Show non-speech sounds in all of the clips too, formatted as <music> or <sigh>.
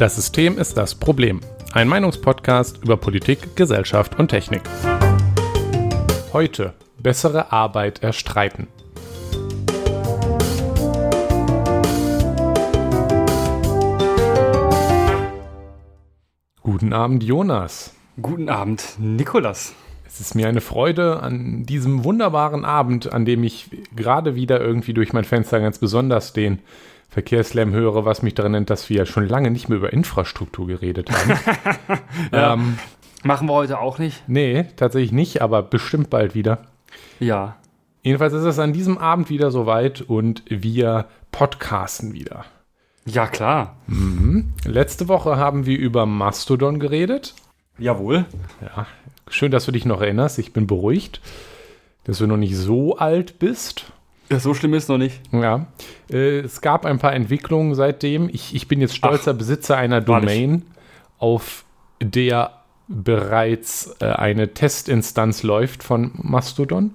Das System ist das Problem. Ein Meinungspodcast über Politik, Gesellschaft und Technik. Heute bessere Arbeit erstreiten. Guten Abend, Jonas. Guten Abend, Nikolas. Es ist mir eine Freude an diesem wunderbaren Abend, an dem ich gerade wieder irgendwie durch mein Fenster ganz besonders den Verkehrslärm höre, was mich daran nennt, dass wir schon lange nicht mehr über Infrastruktur geredet haben. <laughs> ja. ähm, Machen wir heute auch nicht? Nee, tatsächlich nicht, aber bestimmt bald wieder. Ja. Jedenfalls ist es an diesem Abend wieder soweit und wir podcasten wieder. Ja, klar. Mhm. Letzte Woche haben wir über Mastodon geredet. Jawohl. Ja, schön, dass du dich noch erinnerst. Ich bin beruhigt, dass du noch nicht so alt bist. Ja, so schlimm ist es noch nicht. Ja. Äh, es gab ein paar Entwicklungen seitdem. Ich, ich bin jetzt stolzer Ach, Besitzer einer Domain, auf der bereits äh, eine Testinstanz läuft von Mastodon.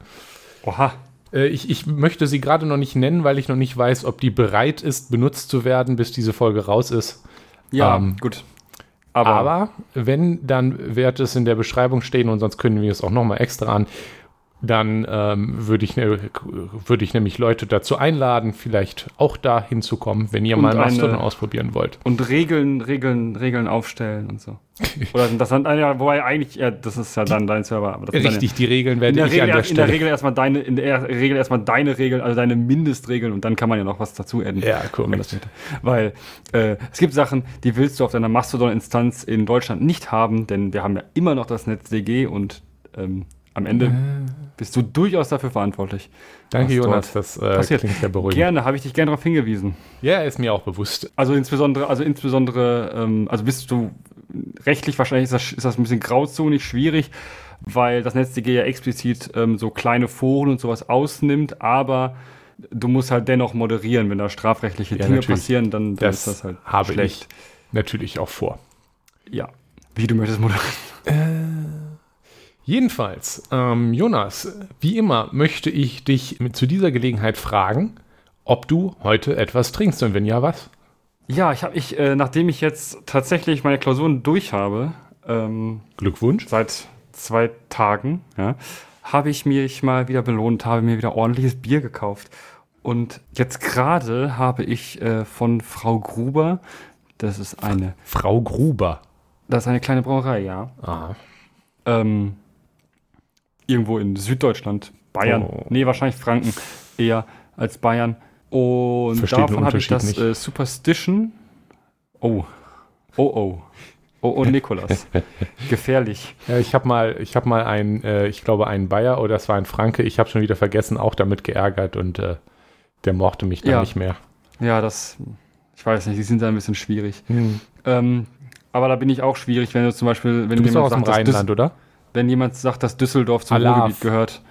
Oha. Äh, ich, ich möchte sie gerade noch nicht nennen, weil ich noch nicht weiß, ob die bereit ist, benutzt zu werden, bis diese Folge raus ist. Ja, ähm, gut. Aber, aber, wenn, dann wird es in der Beschreibung stehen und sonst können wir es auch nochmal extra an dann ähm, würde ich, ne, würd ich nämlich Leute dazu einladen, vielleicht auch da hinzukommen, wenn ihr und mal Mastodon ausprobieren wollt. Und Regeln, Regeln, Regeln aufstellen und so. <laughs> Oder das dann, ja, wobei eigentlich, ja, das ist ja dann dein Server. Richtig, die Regeln werden der, Regel, der in der Regel erstmal deine, in der Regel erstmal deine Regeln, also deine Mindestregeln und dann kann man ja noch was dazu adden. Ja, korrekt. Weil äh, es gibt Sachen, die willst du auf deiner Mastodon-Instanz in Deutschland nicht haben, denn wir haben ja immer noch das NetzDG und ähm, am Ende äh. bist du durchaus dafür verantwortlich. Danke, Jonas, das äh, klingt sehr beruhigend. Gerne, habe ich dich gerne darauf hingewiesen. Ja, ist mir auch bewusst. Also insbesondere, also insbesondere, ähm, also bist du rechtlich wahrscheinlich ist das, ist das ein bisschen grauzonig schwierig, weil das NetzDG ja explizit ähm, so kleine Foren und sowas ausnimmt, aber du musst halt dennoch moderieren, wenn da strafrechtliche ja, Dinge natürlich. passieren, dann, dann das ist das halt habe schlecht. Ich natürlich auch vor. Ja. Wie du möchtest moderieren. Äh. Jedenfalls, ähm, Jonas, wie immer möchte ich dich zu dieser Gelegenheit fragen, ob du heute etwas trinkst und wenn ja, was? Ja, ich habe ich, äh, nachdem ich jetzt tatsächlich meine Klausuren durch habe, ähm, Glückwunsch. Seit zwei Tagen, ja, habe ich mich mal wieder belohnt, habe mir wieder ordentliches Bier gekauft. Und jetzt gerade habe ich äh, von Frau Gruber, das ist eine. Frau Gruber. Das ist eine kleine Brauerei, ja. Aha. Ähm, irgendwo in Süddeutschland, Bayern, oh. nee, wahrscheinlich Franken eher als Bayern. Und Versteht davon habe ich das äh, Superstition. Oh, oh, oh. Oh, oh, Nikolas. <laughs> Gefährlich. Ja, ich habe mal, ich habe mal einen, äh, ich glaube, einen Bayer oder es war ein Franke, ich habe schon wieder vergessen, auch damit geärgert und äh, der mochte mich dann ja. nicht mehr. Ja, das, ich weiß nicht, die sind da ein bisschen schwierig. Hm. Ähm, aber da bin ich auch schwierig, wenn du zum Beispiel, wenn du bist auch aus dem Rheinland, oder? Wenn jemand sagt, dass Düsseldorf zum Alarv. Ruhrgebiet gehört,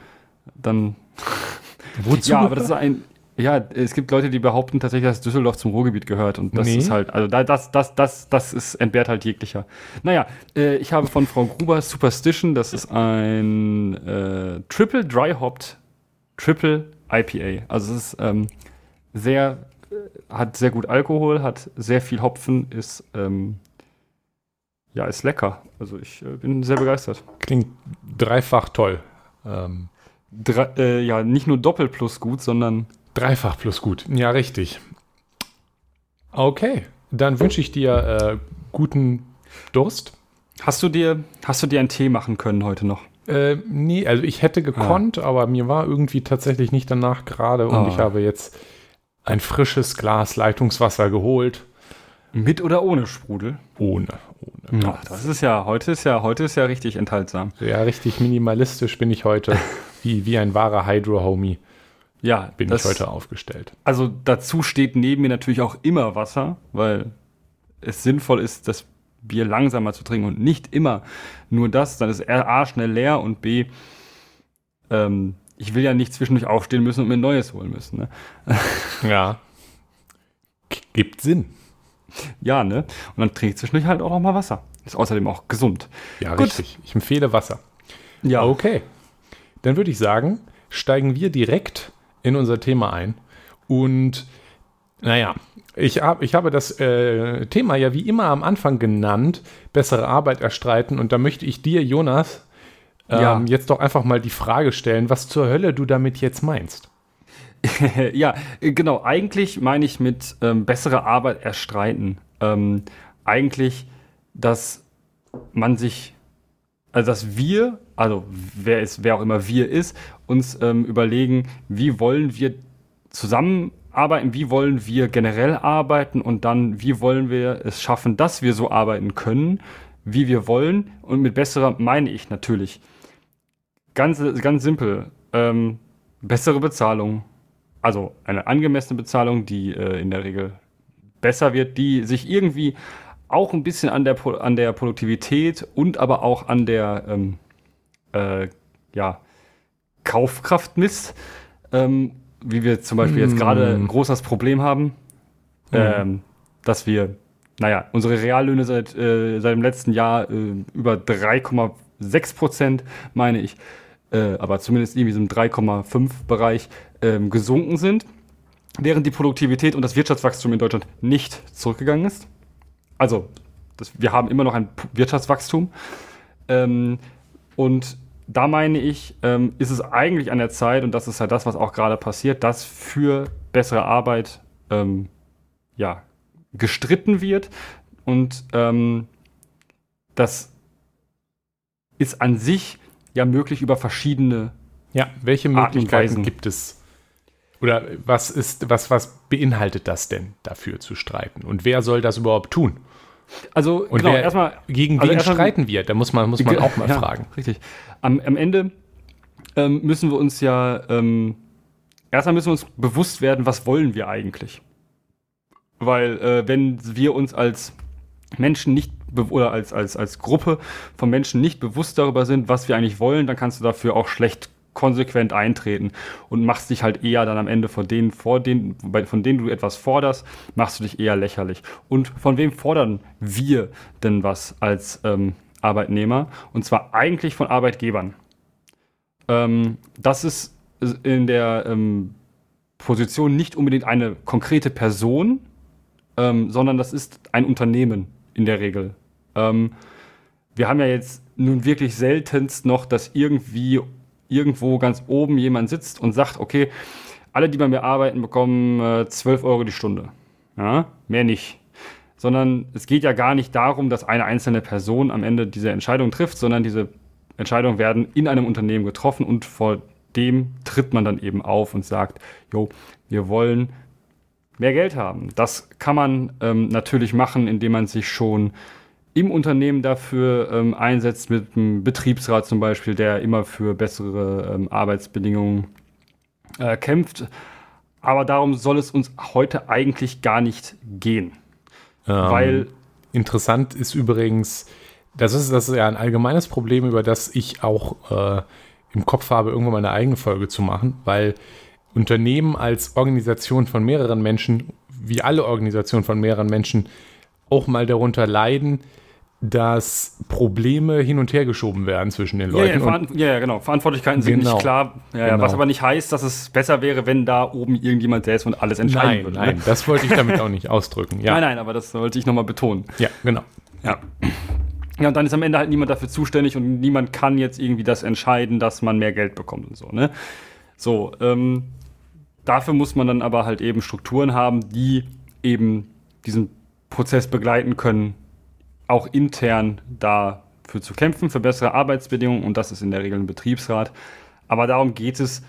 dann. <laughs> Wozu? Ja, aber das ist ein. Ja, es gibt Leute, die behaupten tatsächlich, dass Düsseldorf zum Ruhrgebiet gehört. Und das nee. ist halt, also das, das, das, das ist, entbehrt halt jeglicher. Naja, äh, ich habe von Frau Gruber Superstition, das ist ein äh, Triple Dry Hopped Triple IPA. Also es ist ähm, sehr, äh, hat sehr gut Alkohol, hat sehr viel Hopfen, ist ähm, ja, ist lecker. Also ich äh, bin sehr begeistert. Klingt dreifach toll. Ähm, Dre äh, ja, nicht nur doppelt plus gut, sondern. Dreifach plus gut. Ja, richtig. Okay, dann wünsche ich dir äh, guten Durst. Hast du dir, hast du dir einen Tee machen können heute noch? Äh, nee, also ich hätte gekonnt, ah. aber mir war irgendwie tatsächlich nicht danach gerade und ah. ich habe jetzt ein frisches Glas Leitungswasser geholt. Mit oder ohne Sprudel? Ohne, ohne. Ach, das ist ja, heute ist ja, heute ist ja richtig enthaltsam. Ja, richtig minimalistisch bin ich heute. <laughs> wie, wie ein wahrer Hydro-Homie. Ja, bin das, ich heute aufgestellt. Also dazu steht neben mir natürlich auch immer Wasser, weil es sinnvoll ist, das Bier langsamer zu trinken und nicht immer nur das. Dann ist A schnell leer und B, ähm, ich will ja nicht zwischendurch aufstehen müssen und mir ein neues holen müssen. Ne? Ja. Gibt Sinn. Ja, ne? Und dann trinke ich zwischendurch halt auch noch mal Wasser. Ist außerdem auch gesund. Ja, Gut. richtig. Ich empfehle Wasser. Ja. Okay. Dann würde ich sagen, steigen wir direkt in unser Thema ein. Und Naja, ich, hab, ich habe das äh, Thema ja wie immer am Anfang genannt, bessere Arbeit erstreiten. Und da möchte ich dir, Jonas, ähm, ja. jetzt doch einfach mal die Frage stellen, was zur Hölle du damit jetzt meinst. <laughs> ja, genau. Eigentlich meine ich mit ähm, bessere Arbeit erstreiten. Ähm, eigentlich, dass man sich, also dass wir, also wer ist, wer auch immer wir ist, uns ähm, überlegen, wie wollen wir zusammenarbeiten, wie wollen wir generell arbeiten und dann, wie wollen wir es schaffen, dass wir so arbeiten können, wie wir wollen. Und mit besserer meine ich natürlich ganz, ganz simpel, ähm, bessere Bezahlung, also eine angemessene Bezahlung, die äh, in der Regel besser wird, die sich irgendwie auch ein bisschen an der, an der Produktivität und aber auch an der ähm, äh, ja, Kaufkraft misst, ähm, wie wir zum Beispiel mm. jetzt gerade ein großes Problem haben, mm. ähm, dass wir, naja, unsere Reallöhne seit, äh, seit dem letzten Jahr äh, über 3,6 Prozent, meine ich, äh, aber zumindest irgendwie so im 3,5 Bereich ähm, gesunken sind, während die Produktivität und das Wirtschaftswachstum in Deutschland nicht zurückgegangen ist. Also, das, wir haben immer noch ein Wirtschaftswachstum. Ähm, und da meine ich, ähm, ist es eigentlich an der Zeit, und das ist halt das, was auch gerade passiert, dass für bessere Arbeit ähm, ja, gestritten wird. Und ähm, das ist an sich ja möglich über verschiedene. Ja, welche Möglichkeiten gibt es? Oder was ist, was, was beinhaltet das denn, dafür zu streiten? Und wer soll das überhaupt tun? Also, und genau, erstmal. Gegen also wen streiten wir? Da muss man, muss man auch mal ja, fragen. Richtig. Am, am Ende ähm, müssen wir uns ja, ähm, erstmal müssen wir uns bewusst werden, was wollen wir eigentlich? Weil, äh, wenn wir uns als Menschen nicht oder als, als, als Gruppe von Menschen nicht bewusst darüber sind, was wir eigentlich wollen, dann kannst du dafür auch schlecht konsequent eintreten und machst dich halt eher dann am Ende von denen, vor denen, von denen du etwas forderst, machst du dich eher lächerlich. Und von wem fordern wir denn was als ähm, Arbeitnehmer? Und zwar eigentlich von Arbeitgebern. Ähm, das ist in der ähm, Position nicht unbedingt eine konkrete Person, ähm, sondern das ist ein Unternehmen in der Regel. Ähm, wir haben ja jetzt nun wirklich seltenst noch, dass irgendwie irgendwo ganz oben jemand sitzt und sagt, okay, alle, die bei mir arbeiten, bekommen äh, 12 Euro die Stunde. Ja, mehr nicht. Sondern es geht ja gar nicht darum, dass eine einzelne Person am Ende diese Entscheidung trifft, sondern diese Entscheidungen werden in einem Unternehmen getroffen und vor dem tritt man dann eben auf und sagt, jo, wir wollen mehr Geld haben. Das kann man ähm, natürlich machen, indem man sich schon im Unternehmen dafür ähm, einsetzt, mit einem Betriebsrat zum Beispiel, der immer für bessere ähm, Arbeitsbedingungen äh, kämpft. Aber darum soll es uns heute eigentlich gar nicht gehen. Ähm, weil interessant ist übrigens, das ist, das ist ja ein allgemeines Problem, über das ich auch äh, im Kopf habe, irgendwann mal eine eigene Folge zu machen, weil Unternehmen als Organisation von mehreren Menschen, wie alle Organisationen von mehreren Menschen, auch mal darunter leiden, dass Probleme hin und her geschoben werden zwischen den Leuten. Ja, ja, ja genau. Verantwortlichkeiten sind genau. nicht klar. Ja, genau. Was aber nicht heißt, dass es besser wäre, wenn da oben irgendjemand der ist und alles entscheiden nein, würde. Ne? Nein, ne? das wollte ich damit auch <laughs> nicht ausdrücken. Ja. Nein, nein, aber das wollte ich nochmal betonen. Ja, genau. Ja. Ja, und dann ist am Ende halt niemand dafür zuständig und niemand kann jetzt irgendwie das entscheiden, dass man mehr Geld bekommt und so, ne? So, ähm, dafür muss man dann aber halt eben Strukturen haben, die eben diesen Prozess begleiten können, auch intern dafür zu kämpfen, für bessere Arbeitsbedingungen und das ist in der Regel ein Betriebsrat. Aber darum geht es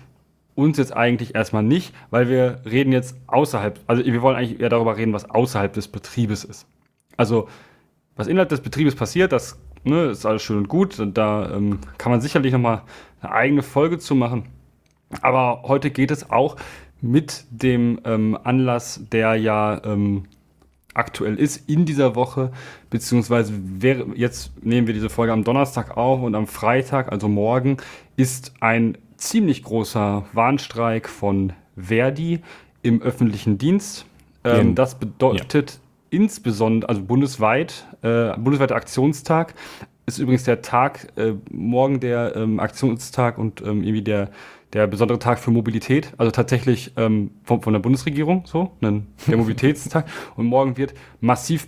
uns jetzt eigentlich erstmal nicht, weil wir reden jetzt außerhalb, also wir wollen eigentlich eher darüber reden, was außerhalb des Betriebes ist. Also was innerhalb des Betriebes passiert, das ne, ist alles schön und gut. Da ähm, kann man sicherlich nochmal eine eigene Folge zu machen. Aber heute geht es auch mit dem ähm, Anlass, der ja ähm, aktuell ist in dieser Woche, beziehungsweise wäre, jetzt nehmen wir diese Folge am Donnerstag auf und am Freitag, also morgen, ist ein ziemlich großer Warnstreik von Verdi im öffentlichen Dienst. Ähm, das bedeutet ja. insbesondere, also bundesweit, äh, bundesweiter Aktionstag ist übrigens der Tag, äh, morgen der ähm, Aktionstag und ähm, irgendwie der, der besondere Tag für Mobilität, also tatsächlich ähm, von, von der Bundesregierung, so, ein, der Mobilitätstag. <laughs> Und morgen wird massiv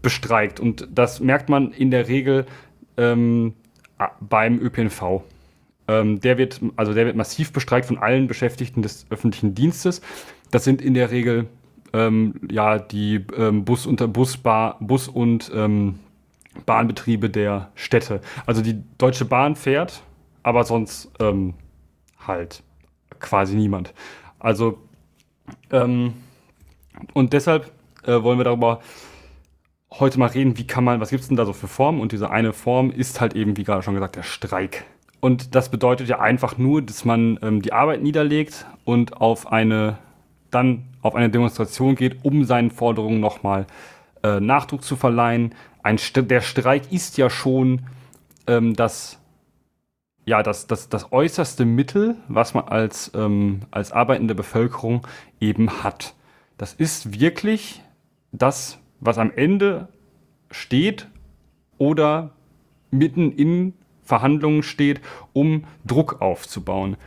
bestreikt. Und das merkt man in der Regel ähm, beim ÖPNV. Ähm, der wird, also der wird massiv bestreikt von allen Beschäftigten des öffentlichen Dienstes. Das sind in der Regel ähm, ja die ähm, Bus und Bus, Bar, Bus und ähm, Bahnbetriebe der Städte. Also die Deutsche Bahn fährt, aber sonst halt quasi niemand. Also ähm, und deshalb äh, wollen wir darüber heute mal reden, wie kann man, was gibt es denn da so für Formen? Und diese eine Form ist halt eben, wie gerade schon gesagt, der Streik. Und das bedeutet ja einfach nur, dass man ähm, die Arbeit niederlegt und auf eine, dann auf eine Demonstration geht, um seinen Forderungen nochmal äh, Nachdruck zu verleihen. Ein, der Streik ist ja schon ähm, das, ja, das, das, das äußerste Mittel, was man als, ähm, als arbeitende Bevölkerung eben hat. Das ist wirklich das, was am Ende steht oder mitten in Verhandlungen steht, um Druck aufzubauen.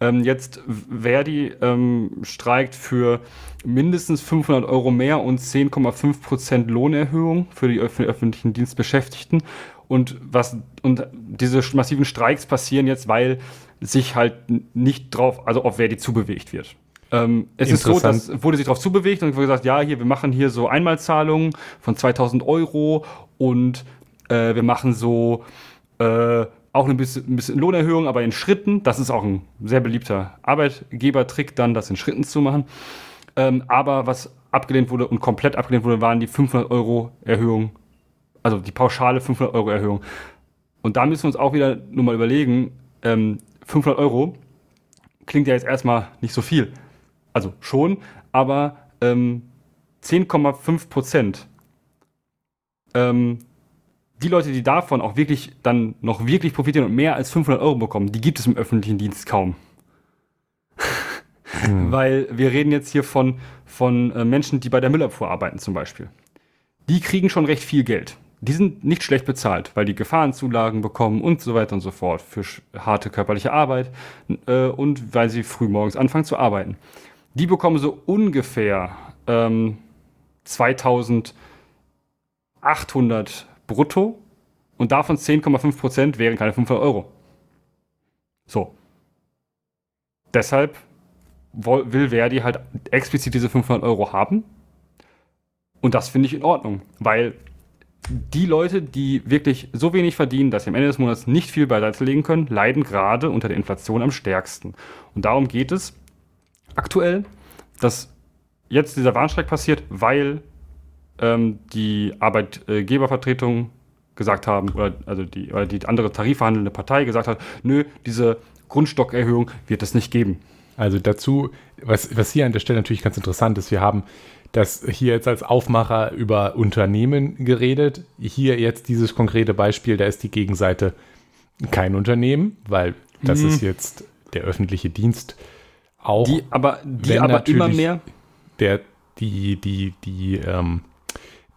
Ähm, jetzt Verdi ähm, streikt für mindestens 500 Euro mehr und 10,5 Prozent Lohnerhöhung für die öf öffentlichen Dienstbeschäftigten. Und was und diese massiven Streiks passieren jetzt, weil sich halt nicht drauf, also auf Verdi zubewegt wird. Ähm, es ist so, dass wurde sich darauf zubewegt und wurde gesagt, ja, hier, wir machen hier so Einmalzahlungen von 2000 Euro und äh, wir machen so äh, auch ein bisschen, ein bisschen, Lohnerhöhung, aber in Schritten. Das ist auch ein sehr beliebter Arbeitgebertrick, dann das in Schritten zu machen. Ähm, aber was abgelehnt wurde und komplett abgelehnt wurde, waren die 500 Euro Erhöhung, also die pauschale 500 Euro Erhöhung. Und da müssen wir uns auch wieder nur mal überlegen, ähm, 500 Euro klingt ja jetzt erstmal nicht so viel. Also schon, aber ähm, 10,5 Prozent. Ähm, die Leute, die davon auch wirklich dann noch wirklich profitieren und mehr als 500 Euro bekommen, die gibt es im öffentlichen Dienst kaum. Hm. <laughs> Weil wir reden jetzt hier von, von äh, Menschen, die bei der Müllabfuhr arbeiten zum Beispiel. Die kriegen schon recht viel Geld. Die sind nicht schlecht bezahlt, weil die Gefahrenzulagen bekommen und so weiter und so fort für harte körperliche Arbeit äh, und weil sie früh morgens anfangen zu arbeiten. Die bekommen so ungefähr ähm, 2800 brutto und davon 10,5 Prozent wären keine 500 Euro. So. Deshalb will Verdi halt explizit diese 500 Euro haben. Und das finde ich in Ordnung, weil die Leute, die wirklich so wenig verdienen, dass sie am Ende des Monats nicht viel beiseite legen können, leiden gerade unter der Inflation am stärksten. Und darum geht es aktuell, dass jetzt dieser Warnstreik passiert, weil ähm, die Arbeitgebervertretung gesagt haben, oder also die, oder die andere tarifverhandelnde Partei gesagt hat, nö, diese Grundstockerhöhung wird es nicht geben. Also dazu, was, was hier an der Stelle natürlich ganz interessant ist, wir haben das hier jetzt als Aufmacher über Unternehmen geredet. Hier jetzt dieses konkrete Beispiel, da ist die Gegenseite kein Unternehmen, weil das mhm. ist jetzt der öffentliche Dienst auch. Die aber, die aber immer mehr. Der, die, die, die, ähm,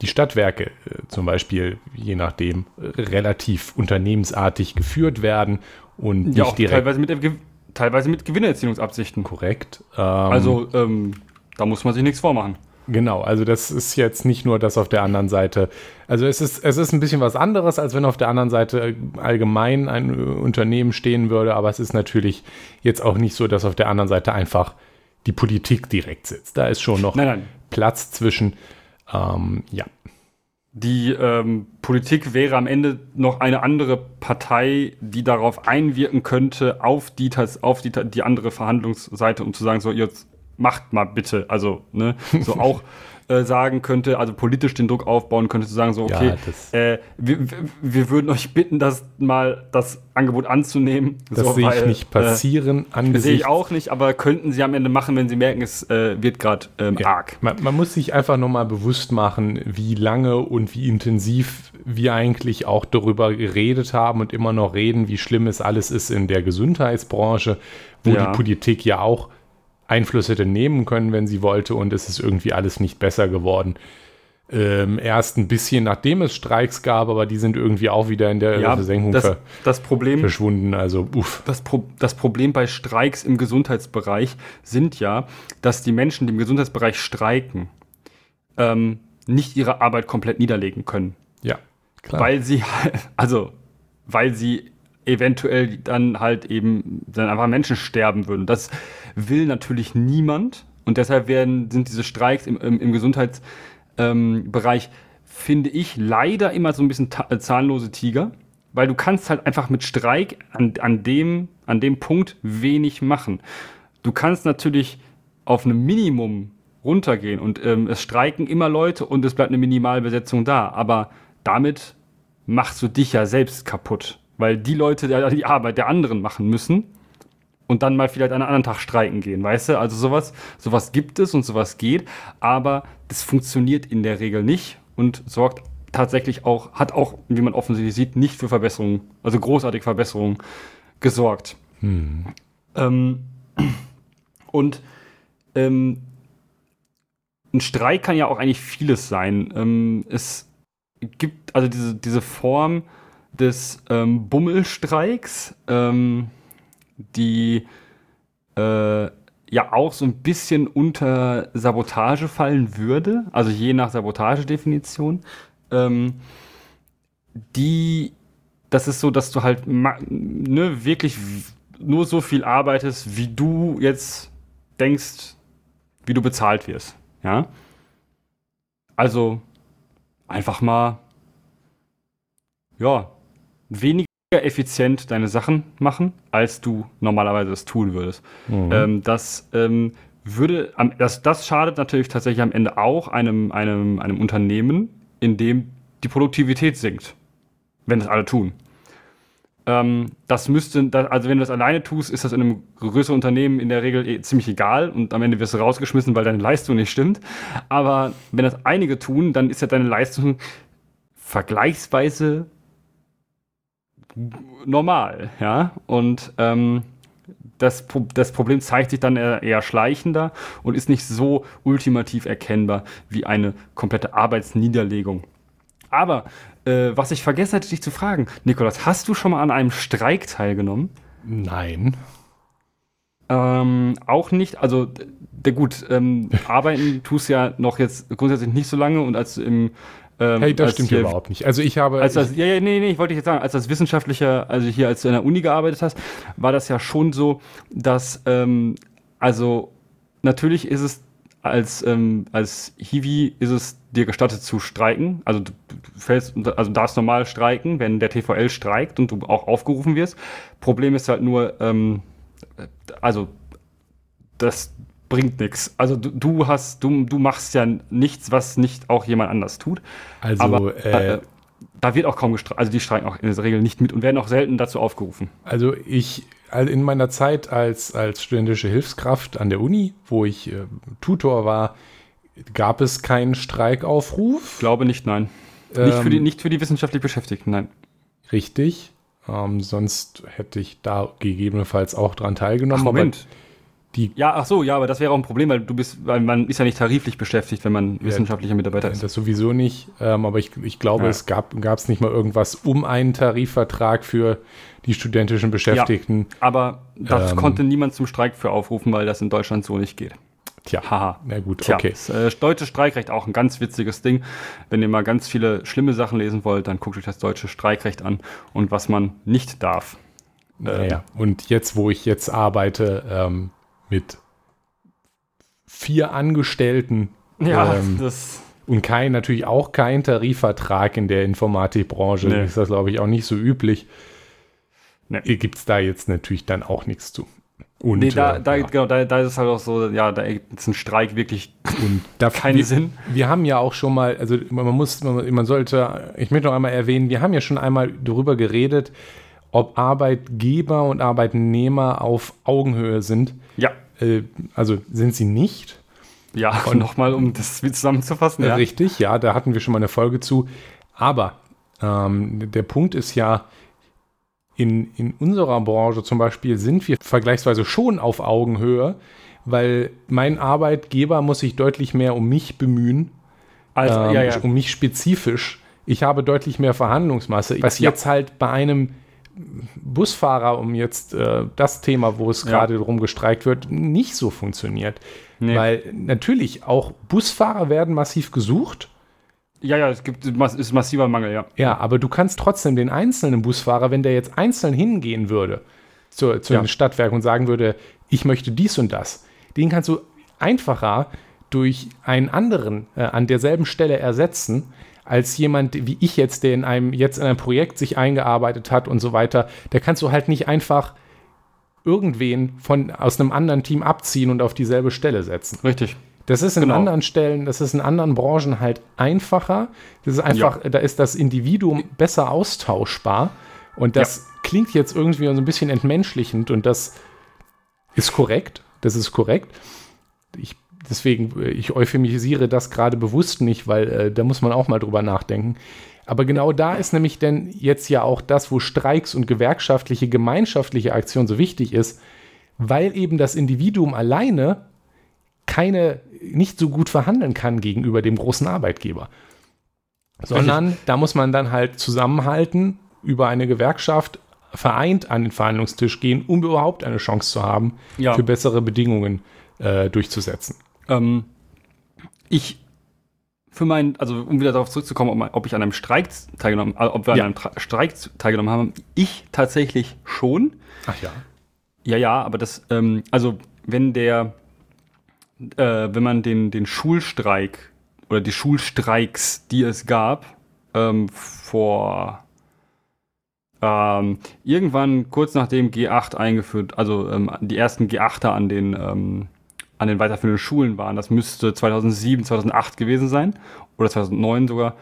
die Stadtwerke äh, zum Beispiel, je nachdem, relativ unternehmensartig geführt werden und ja, nicht direkt. Teilweise mit, teilweise mit Gewinnerzielungsabsichten. Korrekt. Ähm, also ähm, da muss man sich nichts vormachen. Genau, also das ist jetzt nicht nur das auf der anderen Seite. Also es ist, es ist ein bisschen was anderes, als wenn auf der anderen Seite allgemein ein Unternehmen stehen würde, aber es ist natürlich jetzt auch nicht so, dass auf der anderen Seite einfach die Politik direkt sitzt. Da ist schon noch nein, nein. Platz zwischen. Ähm, ja. Die ähm, Politik wäre am Ende noch eine andere Partei, die darauf einwirken könnte, auf die, auf die, die andere Verhandlungsseite, um zu sagen, so, jetzt macht mal bitte. Also, ne, so <laughs> auch äh, sagen könnte, also politisch den Druck aufbauen könnte, zu sagen, so, okay, ja, äh, wir, wir, würden euch bitten, das mal das Angebot anzunehmen. Das so, sehe ich nicht äh, passieren. Äh, sehe ich auch nicht, aber könnten sie am Ende machen, wenn sie merken, es äh, wird gerade ähm, ja. arg. Man, man, muss sich einfach nochmal bewusst machen, wie lange und wie intensiv wir eigentlich auch darüber geredet haben und immer noch reden, wie schlimm es alles ist in der Gesundheitsbranche, wo ja. die Politik ja auch Einfluss hätte nehmen können, wenn sie wollte, und es ist irgendwie alles nicht besser geworden. ähm, erst ein bisschen nachdem es Streiks gab, aber die sind irgendwie auch wieder in der ja, Versenkung das, das Problem, verschwunden. Also, uff. Das, Pro das Problem bei Streiks im Gesundheitsbereich sind ja, dass die Menschen, die im Gesundheitsbereich streiken, ähm, nicht ihre Arbeit komplett niederlegen können. Ja, klar. Weil sie, <laughs> also, weil sie eventuell dann halt eben dann einfach Menschen sterben würden. Das will natürlich niemand. Und deshalb werden, sind diese Streiks im, im, im Gesundheitsbereich ähm, finde ich leider immer so ein bisschen zahnlose Tiger, weil du kannst halt einfach mit Streik an, an, dem, an dem Punkt wenig machen. Du kannst natürlich auf einem Minimum runtergehen und ähm, es streiken immer Leute und es bleibt eine Minimalbesetzung da, aber damit machst du dich ja selbst kaputt, weil die Leute die, Arbeit der anderen machen müssen und dann mal vielleicht an einem anderen Tag streiken gehen, weißt du? Also sowas, sowas gibt es und sowas geht, aber das funktioniert in der Regel nicht und sorgt tatsächlich auch, hat auch, wie man offensichtlich sieht, nicht für Verbesserungen, also großartige Verbesserungen gesorgt. Hm. Ähm, und ähm, ein Streik kann ja auch eigentlich vieles sein. Ähm, es gibt also diese, diese Form des ähm, Bummelstreiks, ähm, die äh, ja auch so ein bisschen unter Sabotage fallen würde, also je nach Sabotagedefinition. Ähm, die, das ist so, dass du halt ne, wirklich nur so viel arbeitest, wie du jetzt denkst, wie du bezahlt wirst. Ja. Also einfach mal, ja, weniger effizient deine Sachen machen, als du normalerweise es tun würdest. Mhm. Ähm, das ähm, würde, das, das schadet natürlich tatsächlich am Ende auch einem, einem, einem Unternehmen, in dem die Produktivität sinkt, wenn das alle tun. Ähm, das müsste, also wenn du das alleine tust, ist das in einem größeren Unternehmen in der Regel eh ziemlich egal und am Ende wirst du rausgeschmissen, weil deine Leistung nicht stimmt. Aber wenn das einige tun, dann ist ja deine Leistung vergleichsweise normal, ja. Und ähm, das, das Problem zeigt sich dann eher, eher, schleichender und ist nicht so ultimativ erkennbar wie eine komplette Arbeitsniederlegung. Aber äh, was ich vergessen hatte, dich zu fragen, Nikolas, hast du schon mal an einem Streik teilgenommen? Nein. Ähm, auch nicht. Also, der gut, ähm, <laughs> arbeiten tust ja noch jetzt grundsätzlich nicht so lange und als du im ähm, hey, das stimmt hier, überhaupt nicht. Also ich habe. Als das, ja, ja, nee, nee, ich wollte jetzt sagen, als das wissenschaftlicher, also hier, als du in der Uni gearbeitet hast, war das ja schon so, dass, ähm, also natürlich ist es als, ähm, als Hiwi ist es dir gestattet zu streiken. Also du, fällst, also darfst normal streiken, wenn der TVL streikt und du auch aufgerufen wirst. Problem ist halt nur, ähm, also das bringt nichts. Also du, du, hast, du, du machst ja nichts, was nicht auch jemand anders tut. Also Aber, äh, äh, da wird auch kaum gestreikt, also die streiken auch in der Regel nicht mit und werden auch selten dazu aufgerufen. Also ich, in meiner Zeit als, als studentische Hilfskraft an der Uni, wo ich äh, Tutor war, gab es keinen Streikaufruf. Ich glaube nicht, nein. Ähm, nicht, für die, nicht für die wissenschaftlich Beschäftigten, nein. Richtig. Ähm, sonst hätte ich da gegebenenfalls auch dran teilgenommen. Ach, Moment. Die ja, ach so, ja, aber das wäre auch ein Problem, weil du bist, weil man ist ja nicht tariflich beschäftigt, wenn man wissenschaftlicher Mitarbeiter ist. Das sowieso nicht, ähm, aber ich, ich glaube, ja. es gab es nicht mal irgendwas um einen Tarifvertrag für die studentischen Beschäftigten. Ja, aber das ähm, konnte niemand zum Streik für aufrufen, weil das in Deutschland so nicht geht. Tja, haha. Na gut, Tja, okay. Das äh, deutsche Streikrecht auch ein ganz witziges Ding. Wenn ihr mal ganz viele schlimme Sachen lesen wollt, dann guckt euch das deutsche Streikrecht an und was man nicht darf. Naja, ähm, und jetzt, wo ich jetzt arbeite, ähm, mit vier Angestellten. Ja, ähm, das und kein, natürlich auch kein Tarifvertrag in der Informatikbranche. Nee. Ist das, glaube ich, auch nicht so üblich. Nee. Gibt es da jetzt natürlich dann auch nichts zu. Und, nee, da, äh, da, ja. genau, da, da, ist es halt auch so, ja, da ist ein Streik wirklich <laughs> keinen wir, Sinn. Wir haben ja auch schon mal, also man muss, man, man sollte, ich möchte noch einmal erwähnen, wir haben ja schon einmal darüber geredet, ob Arbeitgeber und Arbeitnehmer auf Augenhöhe sind. Ja. Äh, also sind sie nicht. Ja, und <laughs> nochmal, um das zusammenzufassen. Ja. Richtig, ja, da hatten wir schon mal eine Folge zu. Aber ähm, der Punkt ist ja, in, in unserer Branche zum Beispiel sind wir vergleichsweise schon auf Augenhöhe, weil mein Arbeitgeber muss sich deutlich mehr um mich bemühen, also, ähm, ja, ja. um mich spezifisch. Ich habe deutlich mehr Verhandlungsmasse, was jetzt halt bei einem Busfahrer, um jetzt äh, das Thema, wo es gerade drum gestreikt wird, nicht so funktioniert. Nee. Weil natürlich auch Busfahrer werden massiv gesucht. Ja, ja, es gibt ist massiver Mangel, ja. Ja, aber du kannst trotzdem den einzelnen Busfahrer, wenn der jetzt einzeln hingehen würde zu, zu ja. den Stadtwerken und sagen würde, ich möchte dies und das, den kannst du einfacher durch einen anderen äh, an derselben Stelle ersetzen, als jemand wie ich jetzt, der in einem, jetzt in einem Projekt sich eingearbeitet hat und so weiter. Der kannst du halt nicht einfach irgendwen von, aus einem anderen Team abziehen und auf dieselbe Stelle setzen. Richtig. Das ist in genau. anderen Stellen, das ist in anderen Branchen halt einfacher. Das ist einfach, ja. da ist das Individuum besser austauschbar. Und das ja. klingt jetzt irgendwie so ein bisschen entmenschlichend und das ist korrekt. Das ist korrekt. Ich, deswegen, ich euphemisiere das gerade bewusst nicht, weil äh, da muss man auch mal drüber nachdenken. Aber genau da ist nämlich denn jetzt ja auch das, wo Streiks und gewerkschaftliche, gemeinschaftliche Aktion so wichtig ist, weil eben das Individuum alleine keine, nicht so gut verhandeln kann gegenüber dem großen Arbeitgeber. Sondern da muss man dann halt zusammenhalten, über eine Gewerkschaft vereint an den Verhandlungstisch gehen, um überhaupt eine Chance zu haben, ja. für bessere Bedingungen äh, durchzusetzen. Ähm, ich für meinen, also um wieder darauf zurückzukommen, ob, ob ich an einem Streik teilgenommen, äh, ob wir ja. an einem Tra Streik teilgenommen haben, ich tatsächlich schon. Ach ja. Ja, ja, aber das, ähm, also wenn der, äh, wenn man den, den Schulstreik oder die Schulstreiks, die es gab, ähm, vor ähm, irgendwann kurz nachdem G8 eingeführt, also ähm, die ersten G8er an den ähm, an den weiterführenden Schulen waren. Das müsste 2007, 2008 gewesen sein oder 2009 sogar,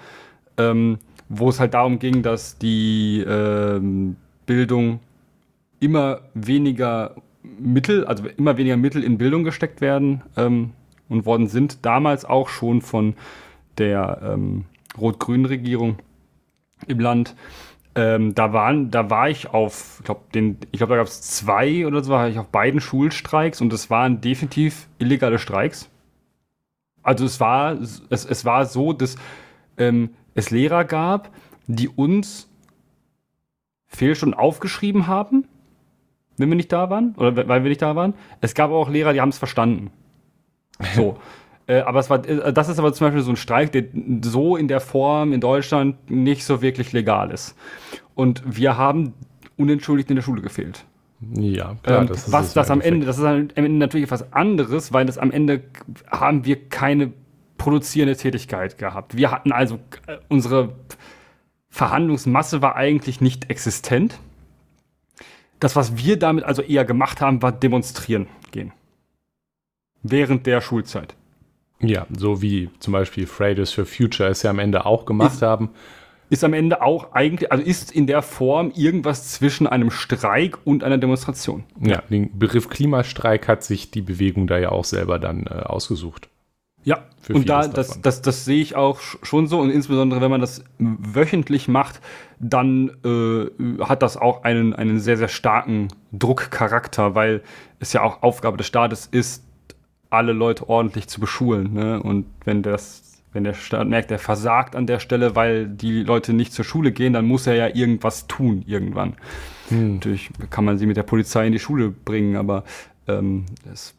ähm, wo es halt darum ging, dass die ähm, Bildung immer weniger Mittel, also immer weniger Mittel in Bildung gesteckt werden ähm, und worden sind, damals auch schon von der ähm, rot-grünen Regierung im Land. Ähm, da, waren, da war ich auf, ich glaube, glaub, da gab es zwei oder so, war ich auf beiden Schulstreiks und es waren definitiv illegale Streiks. Also es war, es, es war so, dass ähm, es Lehrer gab, die uns Fehlstunden aufgeschrieben haben, wenn wir nicht da waren, oder weil wir nicht da waren. Es gab auch Lehrer, die haben es verstanden. So. <laughs> Äh, aber es war, äh, das ist aber zum Beispiel so ein Streik, der so in der Form in Deutschland nicht so wirklich legal ist. Und wir haben unentschuldigt in der Schule gefehlt. Ja, klar. Ähm, das was das am Ende, das ist am Ende natürlich etwas anderes, weil das am Ende haben wir keine produzierende Tätigkeit gehabt. Wir hatten also äh, unsere Verhandlungsmasse war eigentlich nicht existent. Das, was wir damit also eher gemacht haben, war demonstrieren gehen. Während der Schulzeit. Ja, so wie zum Beispiel Fridays for Future es ja am Ende auch gemacht ist, haben. Ist am Ende auch eigentlich, also ist in der Form irgendwas zwischen einem Streik und einer Demonstration. Ja, den Begriff Klimastreik hat sich die Bewegung da ja auch selber dann äh, ausgesucht. Ja, und da, das, das, das sehe ich auch schon so und insbesondere wenn man das wöchentlich macht, dann äh, hat das auch einen, einen sehr, sehr starken Druckcharakter, weil es ja auch Aufgabe des Staates ist, alle Leute ordentlich zu beschulen. Ne? Und wenn das, wenn der Staat merkt, er versagt an der Stelle, weil die Leute nicht zur Schule gehen, dann muss er ja irgendwas tun irgendwann. Hm. Natürlich kann man sie mit der Polizei in die Schule bringen, aber ähm, es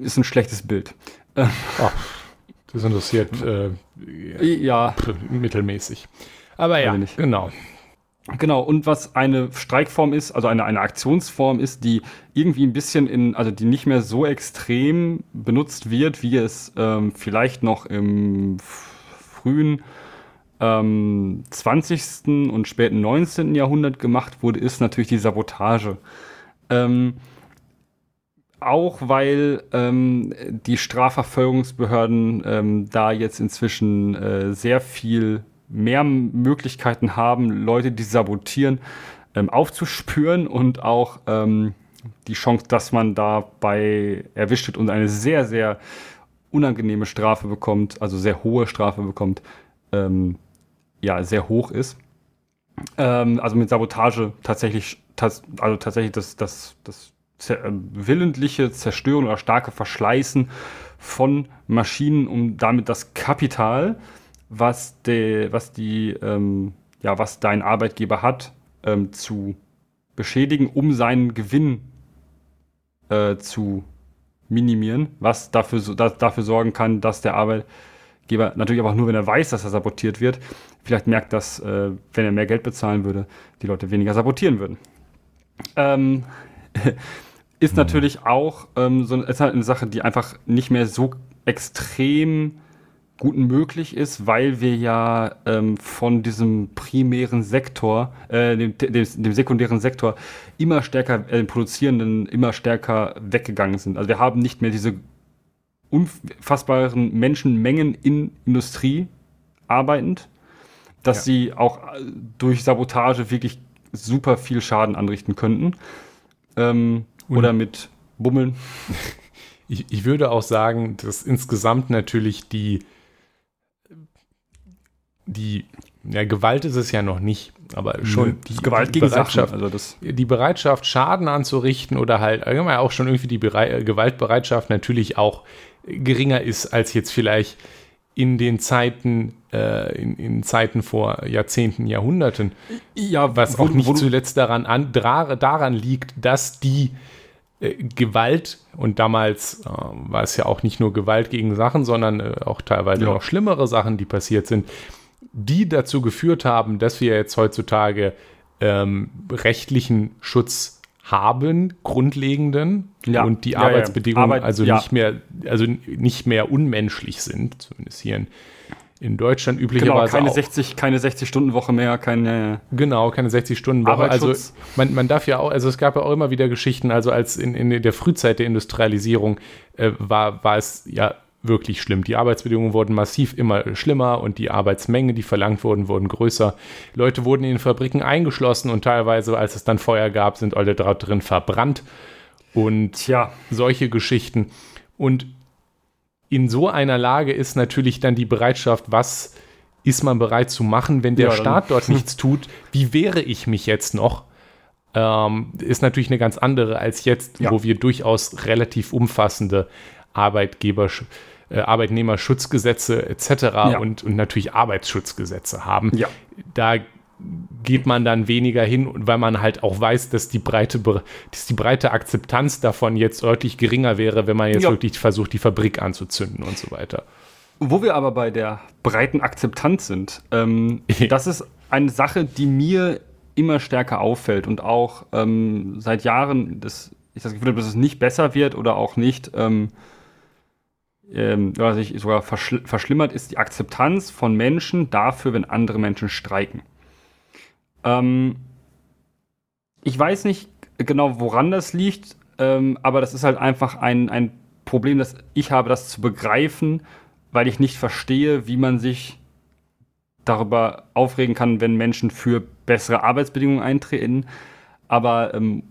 ist ein schlechtes Bild. <laughs> Ach, das interessiert äh, ja mittelmäßig. Aber ja, genau. Genau, und was eine Streikform ist, also eine, eine Aktionsform ist, die irgendwie ein bisschen in, also die nicht mehr so extrem benutzt wird, wie es ähm, vielleicht noch im frühen ähm, 20. und späten 19. Jahrhundert gemacht wurde, ist natürlich die Sabotage. Ähm, auch weil ähm, die Strafverfolgungsbehörden ähm, da jetzt inzwischen äh, sehr viel mehr Möglichkeiten haben, Leute, die sabotieren, ähm, aufzuspüren und auch ähm, die Chance, dass man dabei erwischt wird und eine sehr, sehr unangenehme Strafe bekommt, also sehr hohe Strafe bekommt, ähm, ja, sehr hoch ist. Ähm, also mit Sabotage tatsächlich, also tatsächlich das, das, das zer äh, willentliche Zerstörung oder starke Verschleißen von Maschinen, um damit das Kapital, was, de, was die, ähm, ja, was dein Arbeitgeber hat, ähm, zu beschädigen, um seinen Gewinn äh, zu minimieren, was dafür, so, da, dafür sorgen kann, dass der Arbeitgeber natürlich aber auch nur, wenn er weiß, dass er sabotiert wird, vielleicht merkt, dass, äh, wenn er mehr Geld bezahlen würde, die Leute weniger sabotieren würden. Ähm, <laughs> ist mhm. natürlich auch ähm, so ist halt eine Sache, die einfach nicht mehr so extrem gut möglich ist, weil wir ja ähm, von diesem primären Sektor, äh, dem, dem, dem, sekundären Sektor immer stärker, äh, produzierenden immer stärker weggegangen sind. Also wir haben nicht mehr diese unfassbaren Menschenmengen in Industrie arbeitend, dass ja. sie auch äh, durch Sabotage wirklich super viel Schaden anrichten könnten. Ähm, oder mit Bummeln. <laughs> Ich, ich würde auch sagen, dass insgesamt natürlich die die, ja, Gewalt ist es ja noch nicht, aber schon die, Gewalt die Bereitschaft, Sachen, also die Bereitschaft, Schaden anzurichten oder halt allgemein auch schon irgendwie die Berei Gewaltbereitschaft natürlich auch geringer ist als jetzt vielleicht in den Zeiten, äh, in, in, Zeiten vor Jahrzehnten, Jahrhunderten. Ja, was wo, auch nicht zuletzt daran, an, daran liegt, dass die äh, Gewalt, und damals äh, war es ja auch nicht nur Gewalt gegen Sachen, sondern äh, auch teilweise ja. noch schlimmere Sachen, die passiert sind, die dazu geführt haben, dass wir jetzt heutzutage ähm, rechtlichen Schutz haben, grundlegenden, ja. und die ja, Arbeitsbedingungen Arbeit, also nicht mehr, also nicht mehr unmenschlich sind, zumindest hier in, in Deutschland üblicherweise. Genau, keine 60, keine 60 Stunden Woche mehr, keine. Genau, keine 60 Stunden Woche. Also man, man darf ja auch, also es gab ja auch immer wieder Geschichten, also als in, in der Frühzeit der Industrialisierung äh, war, war es ja wirklich schlimm. Die Arbeitsbedingungen wurden massiv immer schlimmer und die Arbeitsmenge, die verlangt wurden, wurden größer. Leute wurden in den Fabriken eingeschlossen und teilweise, als es dann Feuer gab, sind alle drin verbrannt und Tja. solche Geschichten. Und in so einer Lage ist natürlich dann die Bereitschaft, was ist man bereit zu machen, wenn der ja, Staat dort <laughs> nichts tut? Wie wehre ich mich jetzt noch? Ähm, ist natürlich eine ganz andere als jetzt, ja. wo wir durchaus relativ umfassende Arbeitgeber, äh, Arbeitnehmerschutzgesetze etc. Ja. Und, und natürlich Arbeitsschutzgesetze haben. Ja. Da geht man dann weniger hin, weil man halt auch weiß, dass die breite, dass die breite Akzeptanz davon jetzt deutlich geringer wäre, wenn man jetzt ja. wirklich versucht, die Fabrik anzuzünden und so weiter. Wo wir aber bei der breiten Akzeptanz sind, ähm, <laughs> das ist eine Sache, die mir immer stärker auffällt und auch ähm, seit Jahren, das, ich das Gefühl habe, dass es nicht besser wird oder auch nicht ähm, ähm, oder sich sogar verschl verschlimmert, ist die Akzeptanz von Menschen dafür, wenn andere Menschen streiken. Ähm, ich weiß nicht genau, woran das liegt, ähm, aber das ist halt einfach ein, ein Problem, das ich habe, das zu begreifen, weil ich nicht verstehe, wie man sich darüber aufregen kann, wenn Menschen für bessere Arbeitsbedingungen eintreten. Aber ähm,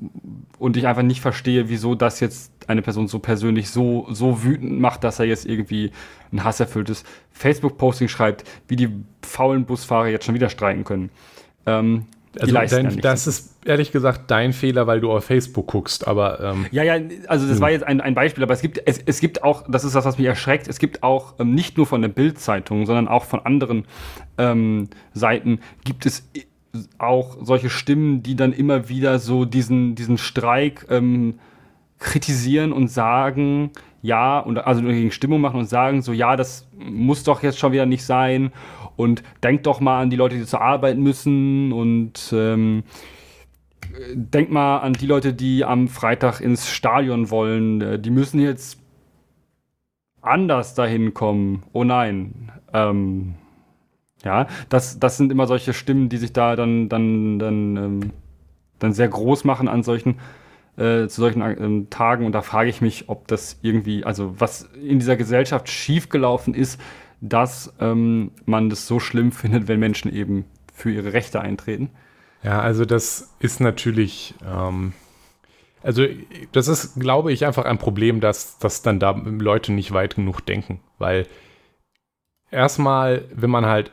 und ich einfach nicht verstehe, wieso das jetzt eine Person so persönlich so, so wütend macht, dass er jetzt irgendwie ein hasserfülltes Facebook-Posting schreibt, wie die faulen Busfahrer jetzt schon wieder streiken können. Ähm, also dein, das ist ehrlich gesagt dein Fehler, weil du auf Facebook guckst, aber ähm, ja, ja, also das mh. war jetzt ein, ein Beispiel, aber es gibt, es, es gibt auch, das ist das, was mich erschreckt, es gibt auch ähm, nicht nur von der Bild-Zeitung, sondern auch von anderen ähm, Seiten gibt es auch solche Stimmen, die dann immer wieder so diesen, diesen Streik ähm, kritisieren und sagen, ja, und also gegen Stimmung machen und sagen, so, ja, das muss doch jetzt schon wieder nicht sein. Und denkt doch mal an die Leute, die zur Arbeit müssen und ähm, denkt mal an die Leute, die am Freitag ins Stadion wollen. Die müssen jetzt anders dahin kommen. Oh nein. Ähm, ja, das, das sind immer solche Stimmen, die sich da dann, dann, dann, ähm, dann sehr groß machen an solchen, äh, zu solchen ähm, Tagen. Und da frage ich mich, ob das irgendwie, also was in dieser Gesellschaft schiefgelaufen ist, dass ähm, man das so schlimm <laughs> findet, wenn Menschen eben für ihre Rechte eintreten. Ja, also das ist natürlich, ähm, also das ist, glaube ich, einfach ein Problem, dass, dass dann da Leute nicht weit genug denken, weil erstmal, wenn man halt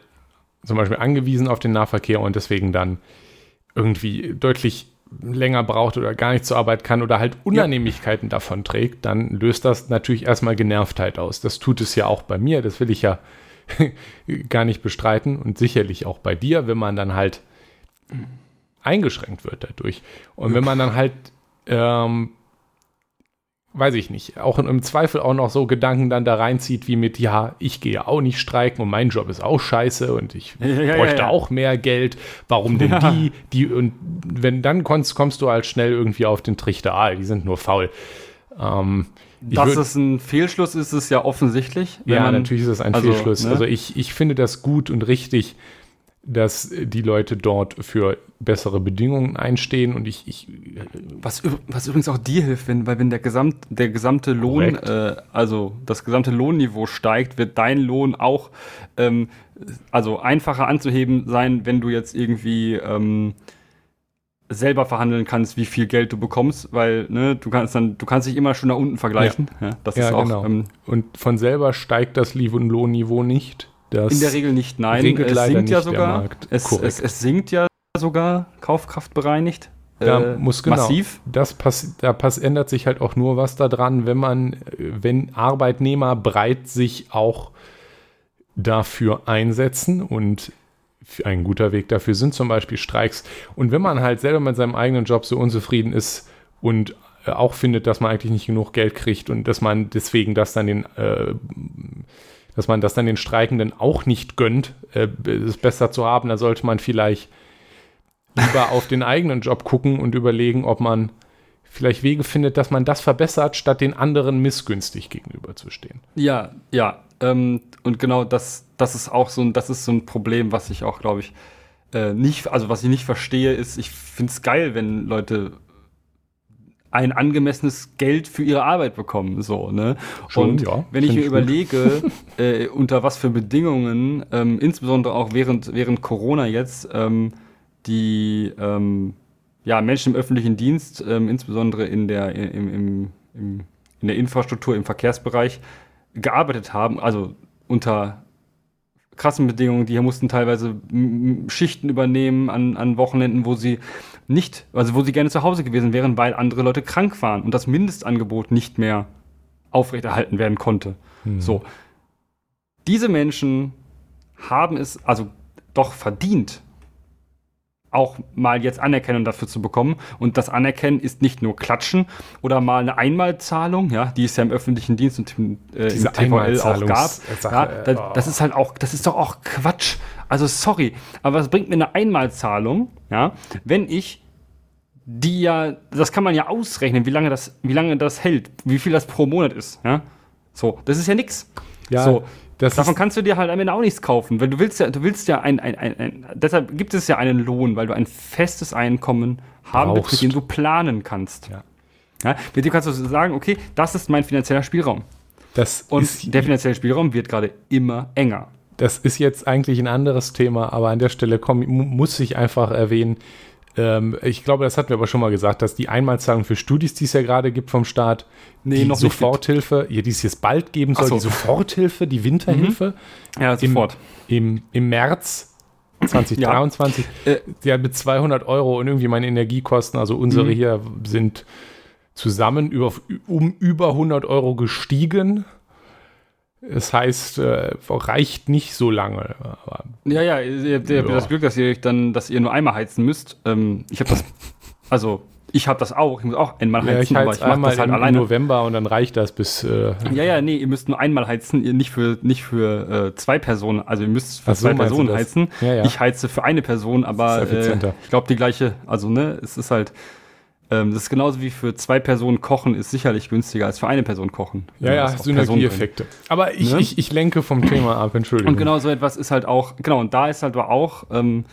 zum Beispiel angewiesen auf den Nahverkehr und deswegen dann irgendwie deutlich länger braucht oder gar nicht zur Arbeit kann oder halt Unannehmlichkeiten ja. davon trägt, dann löst das natürlich erstmal Genervtheit aus. Das tut es ja auch bei mir, das will ich ja <laughs> gar nicht bestreiten und sicherlich auch bei dir, wenn man dann halt eingeschränkt wird dadurch. Und wenn man dann halt ähm, weiß ich nicht, auch im Zweifel auch noch so Gedanken dann da reinzieht, wie mit, ja, ich gehe auch nicht streiken und mein Job ist auch scheiße und ich <laughs> ja, ja, bräuchte ja, auch mehr Geld. Warum denn die? Die und wenn dann kommst, kommst du halt schnell irgendwie auf den Trichter, ah, die sind nur faul. Ähm, Dass es ein Fehlschluss ist, ist ja offensichtlich. Ja, man, natürlich ist es ein also, Fehlschluss. Ne? Also ich, ich finde das gut und richtig, dass die Leute dort für bessere Bedingungen einstehen und ich, ich was, was übrigens auch dir hilft, wenn, weil wenn der gesamt der gesamte Lohn, äh, also das gesamte Lohnniveau steigt, wird dein Lohn auch ähm, also einfacher anzuheben sein, wenn du jetzt irgendwie ähm, selber verhandeln kannst, wie viel Geld du bekommst, weil ne, du kannst dann, du kannst dich immer schon nach unten vergleichen. Ja, ja das ja, ist auch. Genau. Ähm, und von selber steigt das Lohnniveau nicht. Das in der Regel nicht, nein. Es sinkt ja sogar. Es, es, es, sinkt ja sogar kaufkraftbereinigt. Da äh, muss genau. Massiv. Das pass, da pass, ändert sich halt auch nur was daran, wenn man, wenn Arbeitnehmer breit sich auch dafür einsetzen und ein guter Weg dafür sind zum Beispiel Streiks. Und wenn man halt selber mit seinem eigenen Job so unzufrieden ist und auch findet, dass man eigentlich nicht genug Geld kriegt und dass man deswegen das dann den äh, dass man das dann den Streikenden auch nicht gönnt, äh, ist besser zu haben. Da sollte man vielleicht lieber auf den eigenen Job gucken und überlegen, ob man vielleicht Wege findet, dass man das verbessert, statt den anderen missgünstig gegenüberzustehen. Ja, ja. Ähm, und genau das, das ist auch so ein, das ist so ein Problem, was ich auch, glaube ich, äh, nicht, also was ich nicht verstehe, ist, ich finde es geil, wenn Leute ein angemessenes Geld für ihre Arbeit bekommen. So, ne? Schon, und ja, wenn ich mir überlege, <laughs> äh, unter was für Bedingungen, ähm, insbesondere auch während, während Corona jetzt, ähm, die ähm, ja, Menschen im öffentlichen Dienst, ähm, insbesondere in der, im, im, im, in der Infrastruktur, im Verkehrsbereich, gearbeitet haben, also unter krassen Bedingungen, die mussten teilweise Schichten übernehmen an, an Wochenenden, wo sie nicht, also wo sie gerne zu Hause gewesen wären, weil andere Leute krank waren und das Mindestangebot nicht mehr aufrechterhalten werden konnte. Hm. So. Diese Menschen haben es also doch verdient, auch mal jetzt Anerkennung dafür zu bekommen. Und das Anerkennen ist nicht nur Klatschen oder mal eine Einmalzahlung, ja, die es ja im öffentlichen Dienst und im, äh, im TVL auch gab. Ja, das, oh. das ist halt auch, das ist doch auch Quatsch. Also sorry, aber was bringt mir eine Einmalzahlung, ja, wenn ich die ja, das kann man ja ausrechnen, wie lange das, wie lange das hält, wie viel das pro Monat ist, ja. So, das ist ja nichts. Ja, so, Davon kannst du dir halt am Ende auch nichts kaufen, weil du willst ja, du willst ja ein, ein, ein, ein deshalb gibt es ja einen Lohn, weil du ein festes Einkommen haben willst, mit dem du planen kannst. Ja. Ja, mit dem kannst du sagen, okay, das ist mein finanzieller Spielraum. Das Und der finanzielle Spielraum wird gerade immer enger. Das ist jetzt eigentlich ein anderes Thema, aber an der Stelle komm, muss ich einfach erwähnen, ähm, ich glaube, das hatten wir aber schon mal gesagt, dass die Einmalzahlung für Studis, die es ja gerade gibt vom Staat, nee, die noch Soforthilfe, ja, die es jetzt bald geben soll, so. die Soforthilfe, die Winterhilfe. Mhm. Ja, sofort. Im, im, im März 2023, ja. Äh, ja, mit 200 Euro und irgendwie meine Energiekosten, also unsere mhm. hier sind zusammen über, um über 100 Euro gestiegen. Das heißt, äh, reicht nicht so lange. Aber, ja, ja, ihr, habt, habt das Glück, dass ihr euch dann, dass ihr nur einmal heizen müsst. Ähm, ich habe das, also ich habe das auch. Ich muss auch einmal heizen, ja, ich aber ich mache das halt im alleine. November und dann reicht das bis. Äh, ja, ja, nee, ihr müsst nur einmal heizen, ihr nicht für nicht für äh, zwei Personen. Also ihr müsst für Ach zwei so, Personen heizen. Ja, ja. Ich heize für eine Person, aber äh, ich glaube die gleiche. Also ne, es ist halt ähm, das ist genauso wie für zwei Personen kochen, ist sicherlich günstiger als für eine Person kochen. Ja, ja, Synergieeffekte. Aber ich, ne? ich, ich lenke vom Thema ab, Entschuldigung. Und genau so etwas ist halt auch, genau, und da ist halt auch, ähm,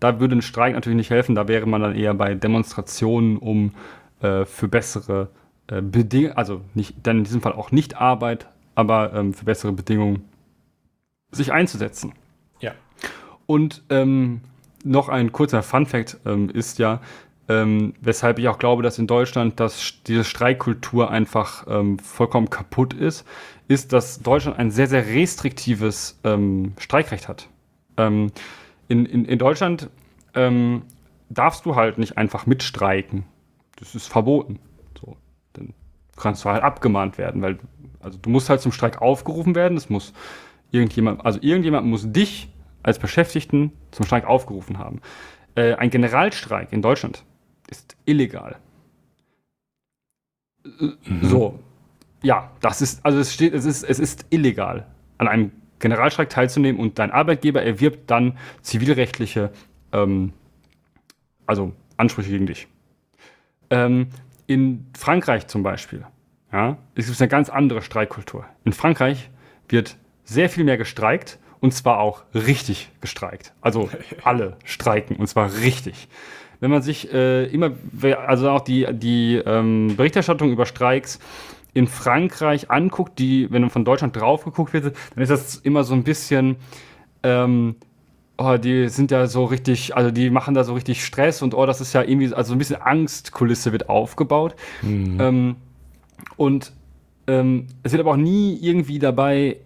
da würde ein Streik natürlich nicht helfen, da wäre man dann eher bei Demonstrationen, um äh, für bessere äh, Bedingungen, also nicht, dann in diesem Fall auch nicht Arbeit, aber ähm, für bessere Bedingungen sich einzusetzen. Ja. Und ähm, noch ein kurzer Fun-Fact ähm, ist ja, ähm, weshalb ich auch glaube, dass in Deutschland das, diese Streikkultur einfach ähm, vollkommen kaputt ist, ist, dass Deutschland ein sehr, sehr restriktives ähm, Streikrecht hat. Ähm, in, in, in Deutschland ähm, darfst du halt nicht einfach mitstreiken. Das ist verboten. So, dann kannst du halt abgemahnt werden, weil also du musst halt zum Streik aufgerufen werden. Es muss irgendjemand, also irgendjemand muss dich als Beschäftigten zum Streik aufgerufen haben. Äh, ein Generalstreik in Deutschland ist illegal. Mhm. So, ja, das ist, also es steht, es ist, es ist illegal, an einem Generalstreik teilzunehmen und dein Arbeitgeber erwirbt dann zivilrechtliche, ähm, also Ansprüche gegen dich. Ähm, in Frankreich zum Beispiel, ja, es gibt eine ganz andere Streikkultur. In Frankreich wird sehr viel mehr gestreikt und zwar auch richtig gestreikt. Also <laughs> alle streiken und zwar richtig. Wenn man sich äh, immer, also auch die, die ähm, Berichterstattung über Streiks in Frankreich anguckt, die, wenn von Deutschland drauf geguckt wird, dann ist das immer so ein bisschen, ähm, oh, die sind ja so richtig, also die machen da so richtig Stress und oh, das ist ja irgendwie, also ein bisschen Angstkulisse wird aufgebaut. Mhm. Ähm, und ähm, es wird aber auch nie irgendwie dabei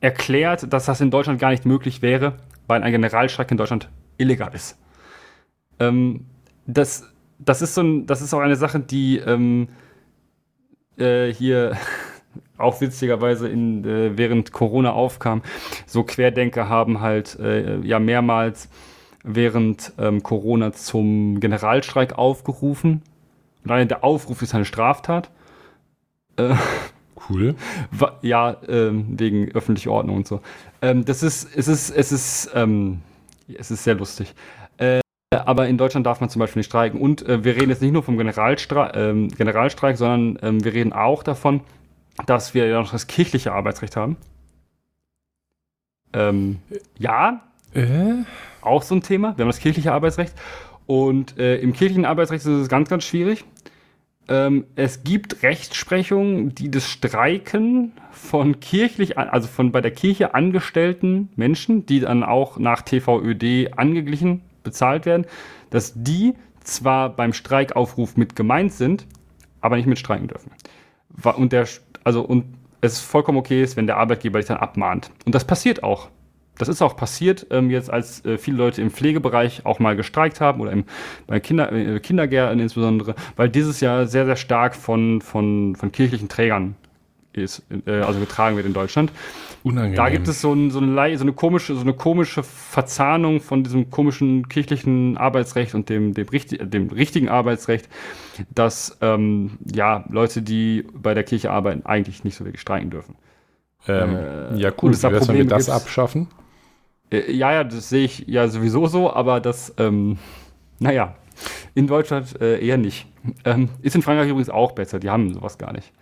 erklärt, dass das in Deutschland gar nicht möglich wäre, weil ein Generalstreik in Deutschland illegal ist. Ähm, das, das, ist so ein, das ist auch eine Sache, die ähm, äh, hier <laughs> auch witzigerweise in, äh, während Corona aufkam. So Querdenker haben halt äh, ja mehrmals während ähm, Corona zum Generalstreik aufgerufen. Und allein der Aufruf ist eine Straftat. Äh, Cool. Ja, ähm, wegen öffentlicher Ordnung und so. Ähm, das ist, es ist, es ist, ähm, es ist sehr lustig. Äh, aber in Deutschland darf man zum Beispiel nicht streiken. Und äh, wir reden jetzt nicht nur vom Generalstre ähm, Generalstreik, sondern ähm, wir reden auch davon, dass wir ja noch das kirchliche Arbeitsrecht haben. Ähm, ja, äh? auch so ein Thema. Wir haben das kirchliche Arbeitsrecht. Und äh, im kirchlichen Arbeitsrecht ist es ganz, ganz schwierig ähm, es gibt Rechtsprechung, die das Streiken von kirchlich, also von bei der Kirche angestellten Menschen, die dann auch nach TVÖD angeglichen bezahlt werden, dass die zwar beim Streikaufruf mit gemeint sind, aber nicht mitstreiken dürfen. Und der, also, und es vollkommen okay ist, wenn der Arbeitgeber dich dann abmahnt. Und das passiert auch. Das ist auch passiert, ähm, jetzt als äh, viele Leute im Pflegebereich auch mal gestreikt haben oder im, bei Kinder, äh, Kindergärten insbesondere, weil dieses Jahr sehr, sehr stark von, von, von kirchlichen Trägern ist, äh, also getragen wird in Deutschland. Unangenehm. Da gibt es so, ein, so, eine, so, eine komische, so eine komische Verzahnung von diesem komischen kirchlichen Arbeitsrecht und dem, dem, richtig, dem richtigen Arbeitsrecht, dass ähm, ja, Leute, die bei der Kirche arbeiten, eigentlich nicht so wirklich streiken dürfen. Ähm, äh, ja, cool. Wie wär's, wenn wir das abschaffen? Äh, ja, ja, das sehe ich ja sowieso so, aber das, ähm, naja, in Deutschland äh, eher nicht. Ähm, ist in Frankreich übrigens auch besser, die haben sowas gar nicht.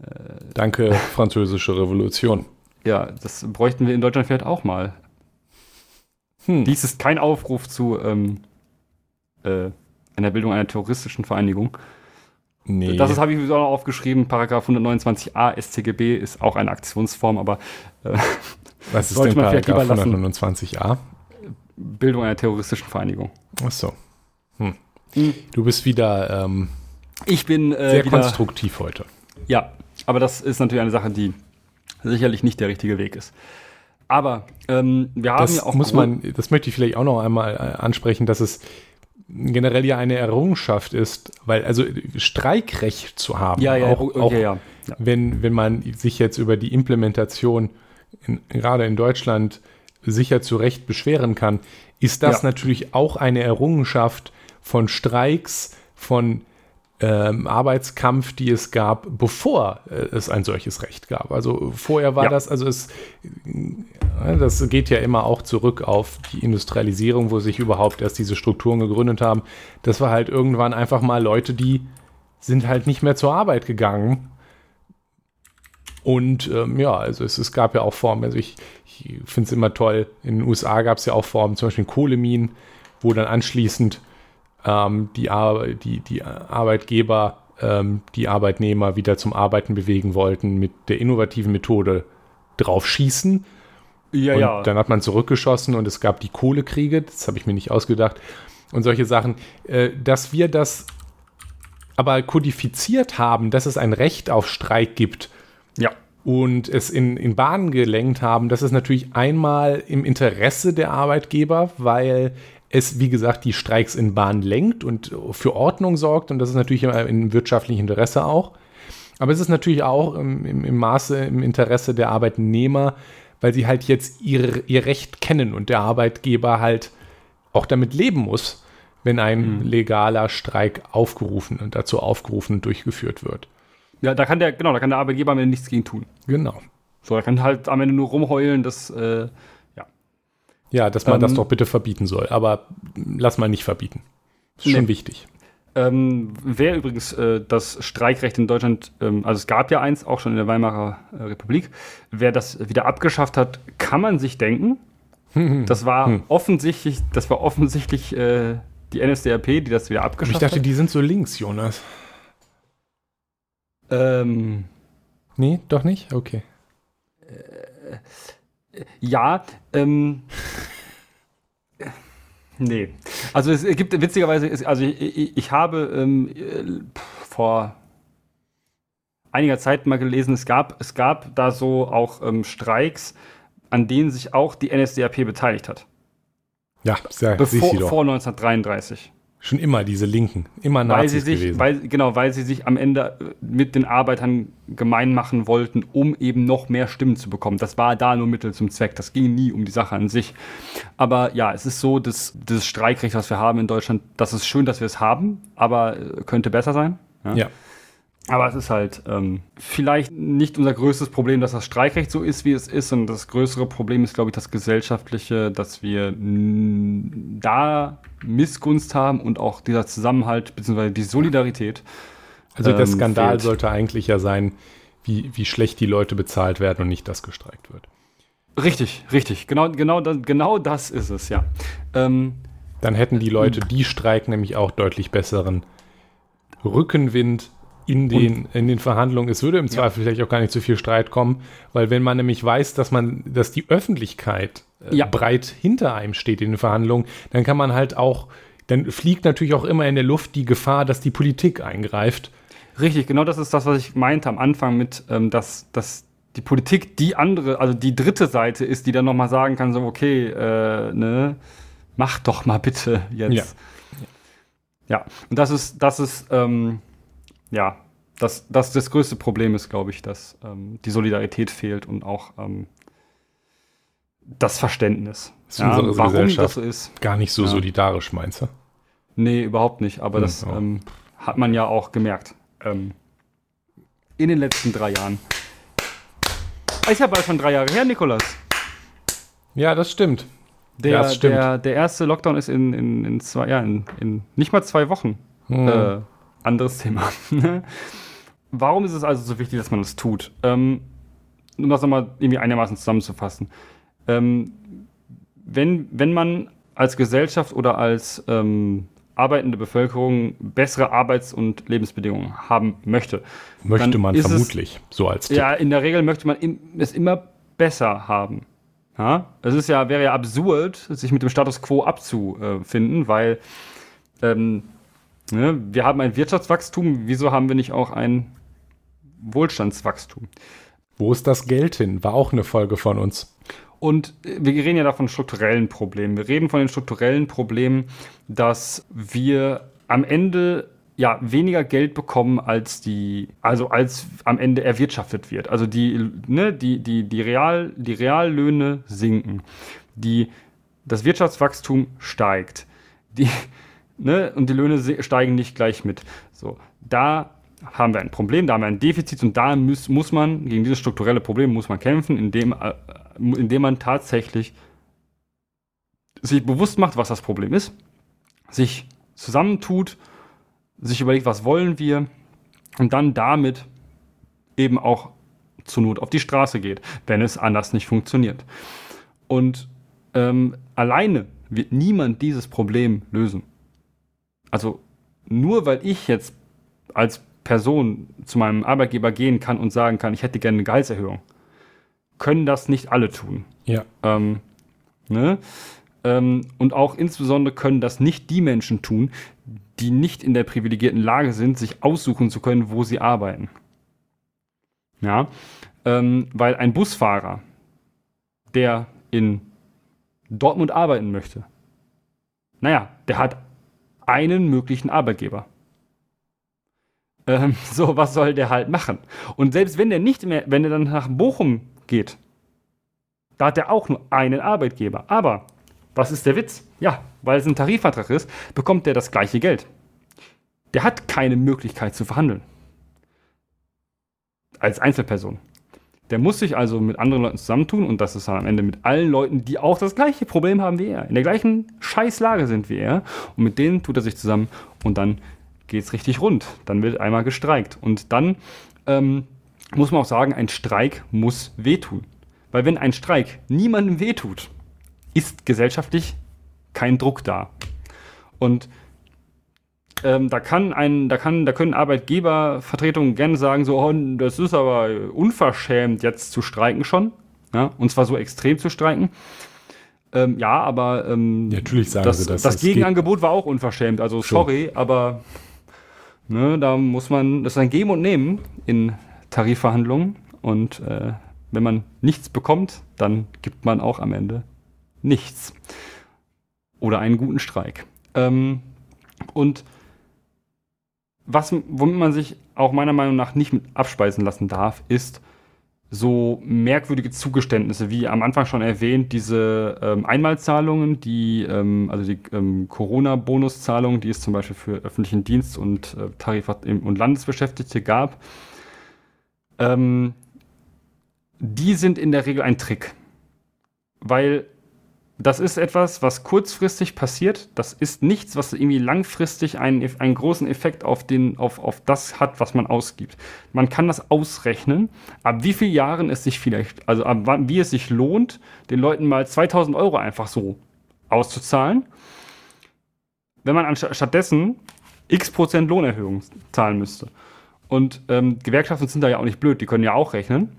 Äh, Danke, <laughs> Französische Revolution. Ja, das bräuchten wir in Deutschland vielleicht auch mal. Hm. Dies ist kein Aufruf zu ähm, äh, einer Bildung einer terroristischen Vereinigung. Nee. Das habe ich sowieso noch aufgeschrieben. Paragraph 129a StGB ist auch eine Aktionsform, aber äh, was ist denn Paragraph 129a? Bildung einer terroristischen Vereinigung. Ach so. Hm. Hm. Du bist wieder ähm, ich bin äh, sehr wieder, konstruktiv heute. Ja, aber das ist natürlich eine Sache, die sicherlich nicht der richtige Weg ist. Aber ähm, wir haben das ja auch. Muss man, das möchte ich vielleicht auch noch einmal äh, ansprechen, dass es generell ja eine Errungenschaft ist, weil also Streikrecht zu haben, ja, ja, auch, okay, auch ja. Wenn, wenn man sich jetzt über die Implementation in, gerade in Deutschland sicher zu Recht beschweren kann, ist das natürlich auch eine Errungenschaft von Streiks, von ähm, Arbeitskampf, die es gab, bevor äh, es ein solches Recht gab. Also vorher war ja. das, also es, äh, das geht ja immer auch zurück auf die Industrialisierung, wo sich überhaupt erst diese Strukturen gegründet haben. Das war halt irgendwann einfach mal Leute, die sind halt nicht mehr zur Arbeit gegangen und ähm, ja, also es, es, gab ja auch Formen, also ich, ich finde es immer toll, in den USA gab es ja auch Formen, zum Beispiel Kohleminen, wo dann anschließend ähm, die, Ar die, die Arbeitgeber ähm, die Arbeitnehmer wieder zum Arbeiten bewegen wollten mit der innovativen Methode drauf schießen. Ja, und ja. Dann hat man zurückgeschossen und es gab die Kohlekriege, das habe ich mir nicht ausgedacht. Und solche Sachen, äh, dass wir das aber kodifiziert haben, dass es ein Recht auf Streik gibt ja. Und es in, in Bahnen gelenkt haben, das ist natürlich einmal im Interesse der Arbeitgeber, weil es, wie gesagt, die Streiks in Bahn lenkt und für Ordnung sorgt. Und das ist natürlich im wirtschaftlichen Interesse auch. Aber es ist natürlich auch im, im, im Maße im Interesse der Arbeitnehmer, weil sie halt jetzt ihr, ihr Recht kennen und der Arbeitgeber halt auch damit leben muss, wenn ein mhm. legaler Streik aufgerufen und dazu aufgerufen und durchgeführt wird. Ja, da kann der, genau, da kann der Arbeitgeber am Ende nichts gegen tun. Genau. So, er kann halt am Ende nur rumheulen, dass, äh, ja. Dass man ähm, das doch bitte verbieten soll. Aber lass mal nicht verbieten. Ist nee. schon wichtig. Ähm, wer übrigens äh, das Streikrecht in Deutschland, ähm, also es gab ja eins, auch schon in der Weimarer äh, Republik, wer das wieder abgeschafft hat, kann man sich denken. <laughs> Das war hm. offensichtlich, das war offensichtlich äh, die NSDAP, die das wieder abgeschafft hat. Ich dachte, hat. die sind so links, Jonas. Ähm. Nee, doch nicht? Okay. Äh, ja, ähm. nee. Also es gibt witzigerweise, also ich, ich, ich habe ähm, vor einiger Zeit mal gelesen, es gab, es gab da so auch ähm, Streiks, an denen sich auch die NSDAP beteiligt hat. Ja, sehr, Bevor, vor 1933. Schon immer diese Linken, immer Nazis weil sie sich, gewesen. Weil, genau, weil sie sich am Ende äh, mit den Arbeitern gemein machen wollten, um eben noch mehr Stimmen zu bekommen. Das war da nur Mittel zum Zweck. Das ging nie um die Sache an sich. Aber ja, es ist so, dass das Streikrecht, was wir haben in Deutschland, das ist schön, dass wir es haben, aber äh, könnte besser sein. ja. ja. Aber es ist halt ähm, vielleicht nicht unser größtes Problem, dass das Streikrecht so ist, wie es ist. Und das größere Problem ist, glaube ich, das gesellschaftliche, dass wir da Missgunst haben und auch dieser Zusammenhalt bzw. die Solidarität. Also der ähm, Skandal fehlt. sollte eigentlich ja sein, wie, wie schlecht die Leute bezahlt werden und nicht, dass gestreikt wird. Richtig, richtig. Genau, genau, das, genau das ist es, ja. Ähm, Dann hätten die Leute, die streiken, nämlich auch deutlich besseren Rückenwind in den, in den Verhandlungen. Es würde im Zweifel vielleicht auch gar nicht zu viel Streit kommen, weil wenn man nämlich weiß, dass man, dass die Öffentlichkeit äh, ja. breit hinter einem steht in den Verhandlungen, dann kann man halt auch, dann fliegt natürlich auch immer in der Luft die Gefahr, dass die Politik eingreift. Richtig, genau das ist das, was ich meinte am Anfang mit, ähm, dass, dass die Politik die andere, also die dritte Seite ist, die dann nochmal sagen kann, so, okay, äh, ne, mach doch mal bitte jetzt. Ja. Ja, und das ist, das ist, ähm, ja, das, das, das größte Problem ist, glaube ich, dass ähm, die Solidarität fehlt und auch ähm, das Verständnis. Ist ja, warum das so ist. Gar nicht so ja. solidarisch, meinst du? Nee, überhaupt nicht. Aber hm, das ähm, hat man ja auch gemerkt. Ähm, in den letzten drei Jahren. Ist ja bald schon drei Jahre her, Nikolas. Ja, das stimmt. Der, ja, das stimmt. der, der erste Lockdown ist in, in, in zwei, ja, in, in nicht mal zwei Wochen. Hm. Äh, anderes Thema. <laughs> Warum ist es also so wichtig, dass man das tut? Ähm, um das nochmal irgendwie einigermaßen zusammenzufassen. Ähm, wenn, wenn man als Gesellschaft oder als ähm, arbeitende Bevölkerung bessere Arbeits- und Lebensbedingungen haben möchte. Möchte man vermutlich, es, so als Tipp. Ja, in der Regel möchte man es immer besser haben. Ja? Es ist ja, wäre ja absurd, sich mit dem Status quo abzufinden, weil ähm, Ne? Wir haben ein Wirtschaftswachstum, wieso haben wir nicht auch ein Wohlstandswachstum? Wo ist das Geld hin? War auch eine Folge von uns. Und wir reden ja da von strukturellen Problemen. Wir reden von den strukturellen Problemen, dass wir am Ende ja weniger Geld bekommen, als die, also als am Ende erwirtschaftet wird. Also die, ne, die, die, die, Real, die Reallöhne sinken. Die, das Wirtschaftswachstum steigt. Die, <laughs> ne, und die Löhne steigen nicht gleich mit. So, da haben wir ein Problem, da haben wir ein Defizit und da muss, muss man, gegen dieses strukturelle Problem muss man kämpfen, indem, äh, indem man tatsächlich sich bewusst macht, was das Problem ist, sich zusammentut, sich überlegt, was wollen wir und dann damit eben auch zur Not auf die Straße geht, wenn es anders nicht funktioniert. Und ähm, alleine wird niemand dieses Problem lösen. Also nur weil ich jetzt als Person zu meinem Arbeitgeber gehen kann und sagen kann, ich hätte gerne eine Gehaltserhöhung, können das nicht alle tun. Ja. Ähm, ne? ähm, und auch insbesondere können das nicht die Menschen tun, die nicht in der privilegierten Lage sind, sich aussuchen zu können, wo sie arbeiten. Ja, ähm, weil ein Busfahrer, der in Dortmund arbeiten möchte, Naja, der hat einen möglichen Arbeitgeber. Ähm, <laughs> so, was soll der halt machen? Und selbst wenn der nicht mehr, wenn er dann nach Bochum geht, da hat er auch nur einen Arbeitgeber. Aber was ist der Witz? Ja, weil es ein Tarifvertrag ist, bekommt der das gleiche Geld. Der hat keine Möglichkeit zu verhandeln. Als Einzelperson. Der muss sich also mit anderen Leuten zusammentun und das ist dann am Ende mit allen Leuten, die auch das gleiche Problem haben wie er, in der gleichen Scheißlage sind wie er. Und mit denen tut er sich zusammen und dann geht es richtig rund. Dann wird einmal gestreikt. Und dann ähm, muss man auch sagen, ein Streik muss wehtun. Weil wenn ein Streik niemandem wehtut, ist gesellschaftlich kein Druck da. Und ähm, da kann ein, da kann, da können Arbeitgebervertretungen gerne sagen, so, oh, das ist aber unverschämt, jetzt zu streiken schon. Ja? Und zwar so extrem zu streiken. Ähm, ja, aber ähm, ja, natürlich sagen das, sie das. Das Gegenangebot war auch unverschämt. Also sorry, Schon. aber ne, da muss man, das ist ein Geben und Nehmen in Tarifverhandlungen. Und äh, wenn man nichts bekommt, dann gibt man auch am Ende nichts. Oder einen guten Streik. Ähm, und was, womit man sich auch meiner Meinung nach nicht mit abspeisen lassen darf, ist so merkwürdige Zugeständnisse, wie am Anfang schon erwähnt, diese ähm, Einmalzahlungen, die, ähm, also die ähm, Corona-Bonuszahlungen, die es zum Beispiel für öffentlichen Dienst und äh, Tarif- und Landesbeschäftigte gab, ähm, die sind in der Regel ein Trick. Weil das ist etwas, was kurzfristig passiert. Das ist nichts, was irgendwie langfristig einen, einen großen Effekt auf, den, auf, auf das hat, was man ausgibt. Man kann das ausrechnen, ab wie vielen Jahren es sich vielleicht, also ab wann, wie es sich lohnt, den Leuten mal 2000 Euro einfach so auszuzahlen. Wenn man stattdessen x Prozent Lohnerhöhung zahlen müsste. Und ähm, Gewerkschaften sind da ja auch nicht blöd, die können ja auch rechnen.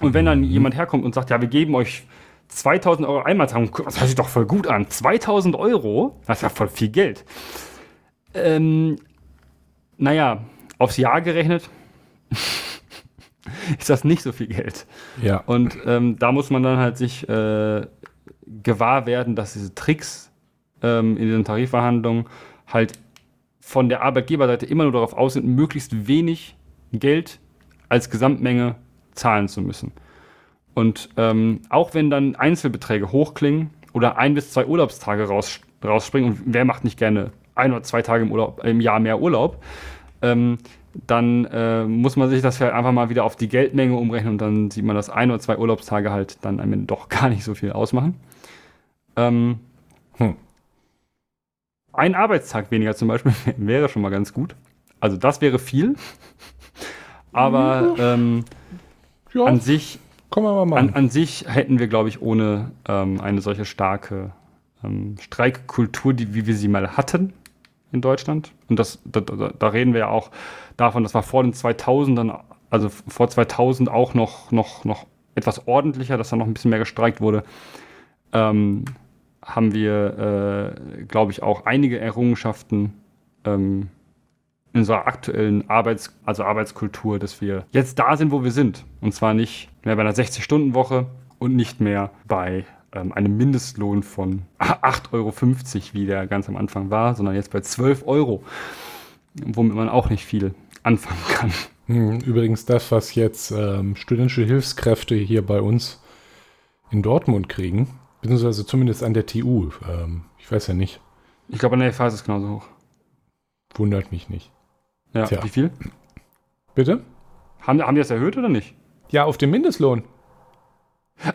Und wenn dann mhm. jemand herkommt und sagt, ja, wir geben euch 2000 Euro Einmalzahlung, das hört sich doch voll gut an. 2000 Euro, das ist ja voll viel Geld. Ähm, naja, aufs Jahr gerechnet <laughs> ist das nicht so viel Geld. Ja. Und ähm, da muss man dann halt sich äh, gewahr werden, dass diese Tricks ähm, in diesen Tarifverhandlungen halt von der Arbeitgeberseite immer nur darauf aus sind, möglichst wenig Geld als Gesamtmenge zahlen zu müssen. Und ähm, auch wenn dann Einzelbeträge hochklingen oder ein bis zwei Urlaubstage raus, rausspringen, und wer macht nicht gerne ein oder zwei Tage im, Urlaub, im Jahr mehr Urlaub, ähm, dann äh, muss man sich das halt einfach mal wieder auf die Geldmenge umrechnen und dann sieht man, dass ein oder zwei Urlaubstage halt dann am Ende doch <laughs> gar nicht so viel ausmachen. Ähm, hm. Ein Arbeitstag weniger zum Beispiel <laughs> wäre schon mal ganz gut. Also das wäre viel. Aber ähm, ja. an sich an, an sich hätten wir, glaube ich, ohne ähm, eine solche starke ähm, Streikkultur, die, wie wir sie mal hatten in Deutschland. Und das, da, da, reden wir ja auch davon, dass wir vor den 2000ern, also vor 2000 auch noch, noch, noch etwas ordentlicher, dass da noch ein bisschen mehr gestreikt wurde, ähm, haben wir, äh, glaube ich, auch einige Errungenschaften ähm, in unserer aktuellen Arbeits-, also Arbeitskultur, dass wir jetzt da sind, wo wir sind. Und zwar nicht mehr bei einer 60-Stunden-Woche und nicht mehr bei ähm, einem Mindestlohn von 8,50 Euro, wie der ganz am Anfang war, sondern jetzt bei 12 Euro, womit man auch nicht viel anfangen kann. Hm, übrigens das, was jetzt ähm, studentische Hilfskräfte hier bei uns in Dortmund kriegen, beziehungsweise zumindest an der TU. Ähm, ich weiß ja nicht. Ich glaube, an der FH ist es genauso hoch. Wundert mich nicht. Ja, Tja. wie viel? Bitte? Haben, haben die das erhöht oder nicht? Ja, auf den Mindestlohn.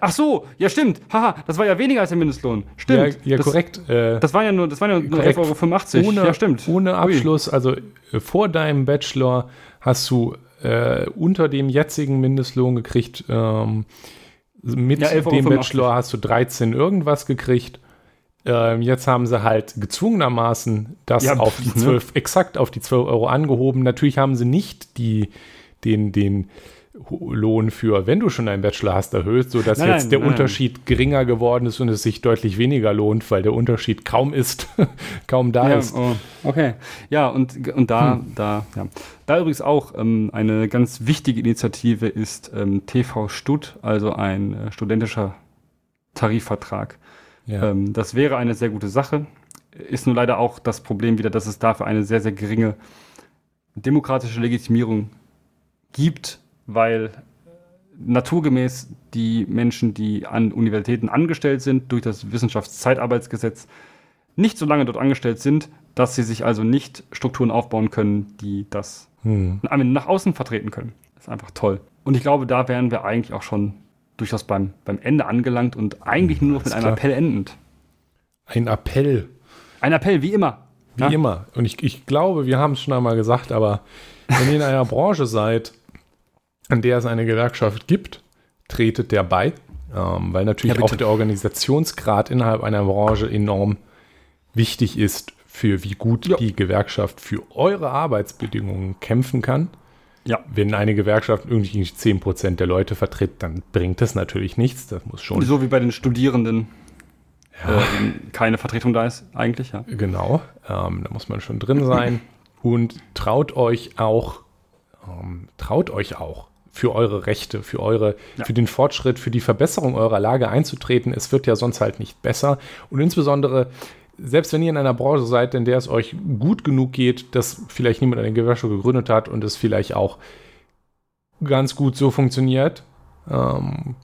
Ach so, ja stimmt. Haha, das war ja weniger als der Mindestlohn. Stimmt. Ja, ja das, korrekt. Äh, das waren ja nur, das waren ja nur 11,85 Euro. Ohne, ja, stimmt. Ohne Abschluss, Ui. also äh, vor deinem Bachelor hast du äh, unter dem jetzigen Mindestlohn gekriegt. Ähm, mit ja, dem Bachelor hast du 13 irgendwas gekriegt. Ähm, jetzt haben sie halt gezwungenermaßen das ja, auf die 12, ne? exakt auf die 12 Euro angehoben. Natürlich haben sie nicht die, den, den Lohn für, wenn du schon einen Bachelor hast, erhöht, sodass nein, jetzt der nein. Unterschied geringer geworden ist und es sich deutlich weniger lohnt, weil der Unterschied kaum ist, <laughs> kaum da ja, ist. Oh, okay. Ja, und, und da, hm. da, ja. Da übrigens auch ähm, eine ganz wichtige Initiative ist ähm, TV Stud, also ein äh, studentischer Tarifvertrag. Ja. Ähm, das wäre eine sehr gute Sache. Ist nur leider auch das Problem wieder, dass es dafür eine sehr, sehr geringe demokratische Legitimierung gibt, weil naturgemäß die Menschen, die an Universitäten angestellt sind, durch das Wissenschaftszeitarbeitsgesetz nicht so lange dort angestellt sind, dass sie sich also nicht Strukturen aufbauen können, die das hm. nach außen vertreten können. Das ist einfach toll. Und ich glaube, da wären wir eigentlich auch schon durchaus beim, beim Ende angelangt und eigentlich nur noch mit einem Appell endend. Ein Appell. Ein Appell, wie immer. Wie ja? immer. Und ich, ich glaube, wir haben es schon einmal gesagt, aber wenn ihr in einer Branche seid, an der es eine Gewerkschaft gibt, tretet der bei, ähm, weil natürlich ja, auch der Organisationsgrad innerhalb einer Branche enorm wichtig ist für wie gut ja. die Gewerkschaft für eure Arbeitsbedingungen kämpfen kann. Ja. Wenn eine Gewerkschaft irgendwie 10% der Leute vertritt, dann bringt das natürlich nichts. Das muss schon. So wie bei den Studierenden ja. äh, keine Vertretung da ist, eigentlich, ja. Genau. Ähm, da muss man schon drin sein. Und traut euch auch, ähm, traut euch auch, für eure Rechte, für eure, ja. für den Fortschritt, für die Verbesserung eurer Lage einzutreten. Es wird ja sonst halt nicht besser. Und insbesondere, selbst wenn ihr in einer Branche seid, in der es euch gut genug geht, dass vielleicht niemand eine Gewerkschaft gegründet hat und es vielleicht auch ganz gut so funktioniert, ähm,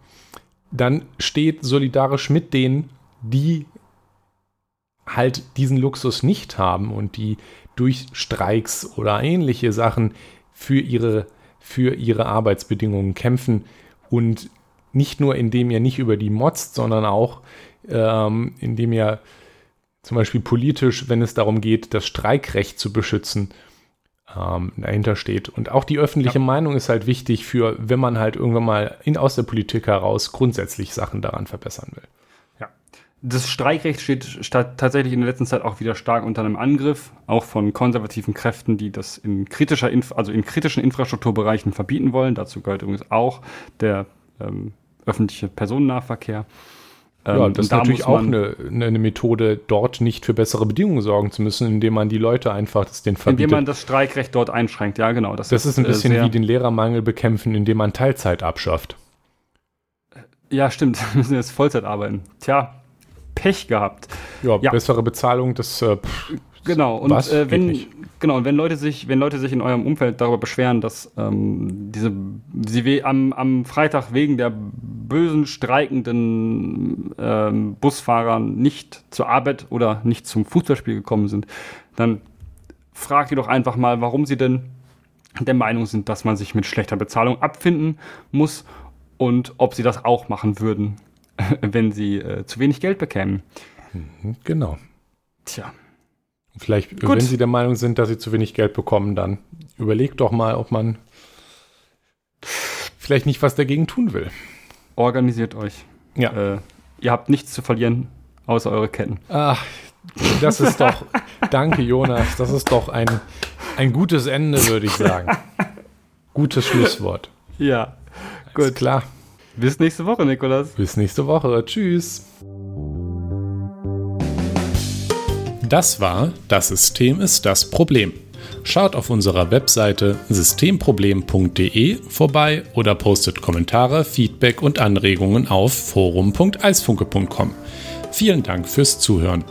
dann steht solidarisch mit denen, die halt diesen Luxus nicht haben und die durch Streiks oder ähnliche Sachen für ihre, für ihre Arbeitsbedingungen kämpfen und nicht nur indem ihr nicht über die motzt, sondern auch ähm, indem ihr zum Beispiel politisch, wenn es darum geht, das Streikrecht zu beschützen, ähm, dahinter steht. Und auch die öffentliche ja. Meinung ist halt wichtig für, wenn man halt irgendwann mal in, aus der Politik heraus grundsätzlich Sachen daran verbessern will das Streikrecht steht tatsächlich in der letzten Zeit auch wieder stark unter einem Angriff, auch von konservativen Kräften, die das in kritischer, Inf also in kritischen Infrastrukturbereichen verbieten wollen. Dazu gehört übrigens auch der ähm, öffentliche Personennahverkehr. Ähm, ja, das ist da natürlich auch eine, eine, Methode, dort nicht für bessere Bedingungen sorgen zu müssen, indem man die Leute einfach das den verbietet. Indem man das Streikrecht dort einschränkt, ja genau. Das, das ist, ist ein bisschen äh, wie den Lehrermangel bekämpfen, indem man Teilzeit abschafft. Ja, stimmt. <laughs> Wir müssen jetzt Vollzeit arbeiten. Tja, Pech gehabt. Ja, ja. bessere Bezahlung, das äh, pff, Genau, und was? äh, wenn, genau, und wenn Leute sich, wenn Leute sich in eurem Umfeld darüber beschweren, dass ähm, diese sie am, am Freitag wegen der bösen streikenden ähm, Busfahrer nicht zur Arbeit oder nicht zum Fußballspiel gekommen sind, dann fragt ihr doch einfach mal, warum sie denn der Meinung sind, dass man sich mit schlechter Bezahlung abfinden muss und ob sie das auch machen würden, <laughs> wenn sie äh, zu wenig Geld bekämen. Mhm, genau. Tja. Vielleicht, Gut. wenn Sie der Meinung sind, dass Sie zu wenig Geld bekommen, dann überlegt doch mal, ob man vielleicht nicht was dagegen tun will. Organisiert euch. Ja. Äh, ihr habt nichts zu verlieren, außer eure Ketten. Ach, das ist doch, <laughs> danke Jonas, das ist doch ein, ein gutes Ende, würde ich sagen. Gutes Schlusswort. Ja, Alles gut. klar. Bis nächste Woche, Nikolas. Bis nächste Woche. Tschüss. Das war Das System ist das Problem. Schaut auf unserer Webseite systemproblem.de vorbei oder postet Kommentare, Feedback und Anregungen auf forum.eisfunke.com. Vielen Dank fürs Zuhören.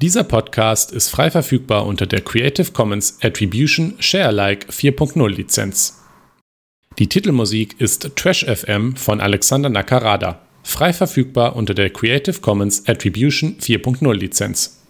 Dieser Podcast ist frei verfügbar unter der Creative Commons Attribution Share Alike 4.0 Lizenz. Die Titelmusik ist Trash FM von Alexander Nakarada, frei verfügbar unter der Creative Commons Attribution 4.0 Lizenz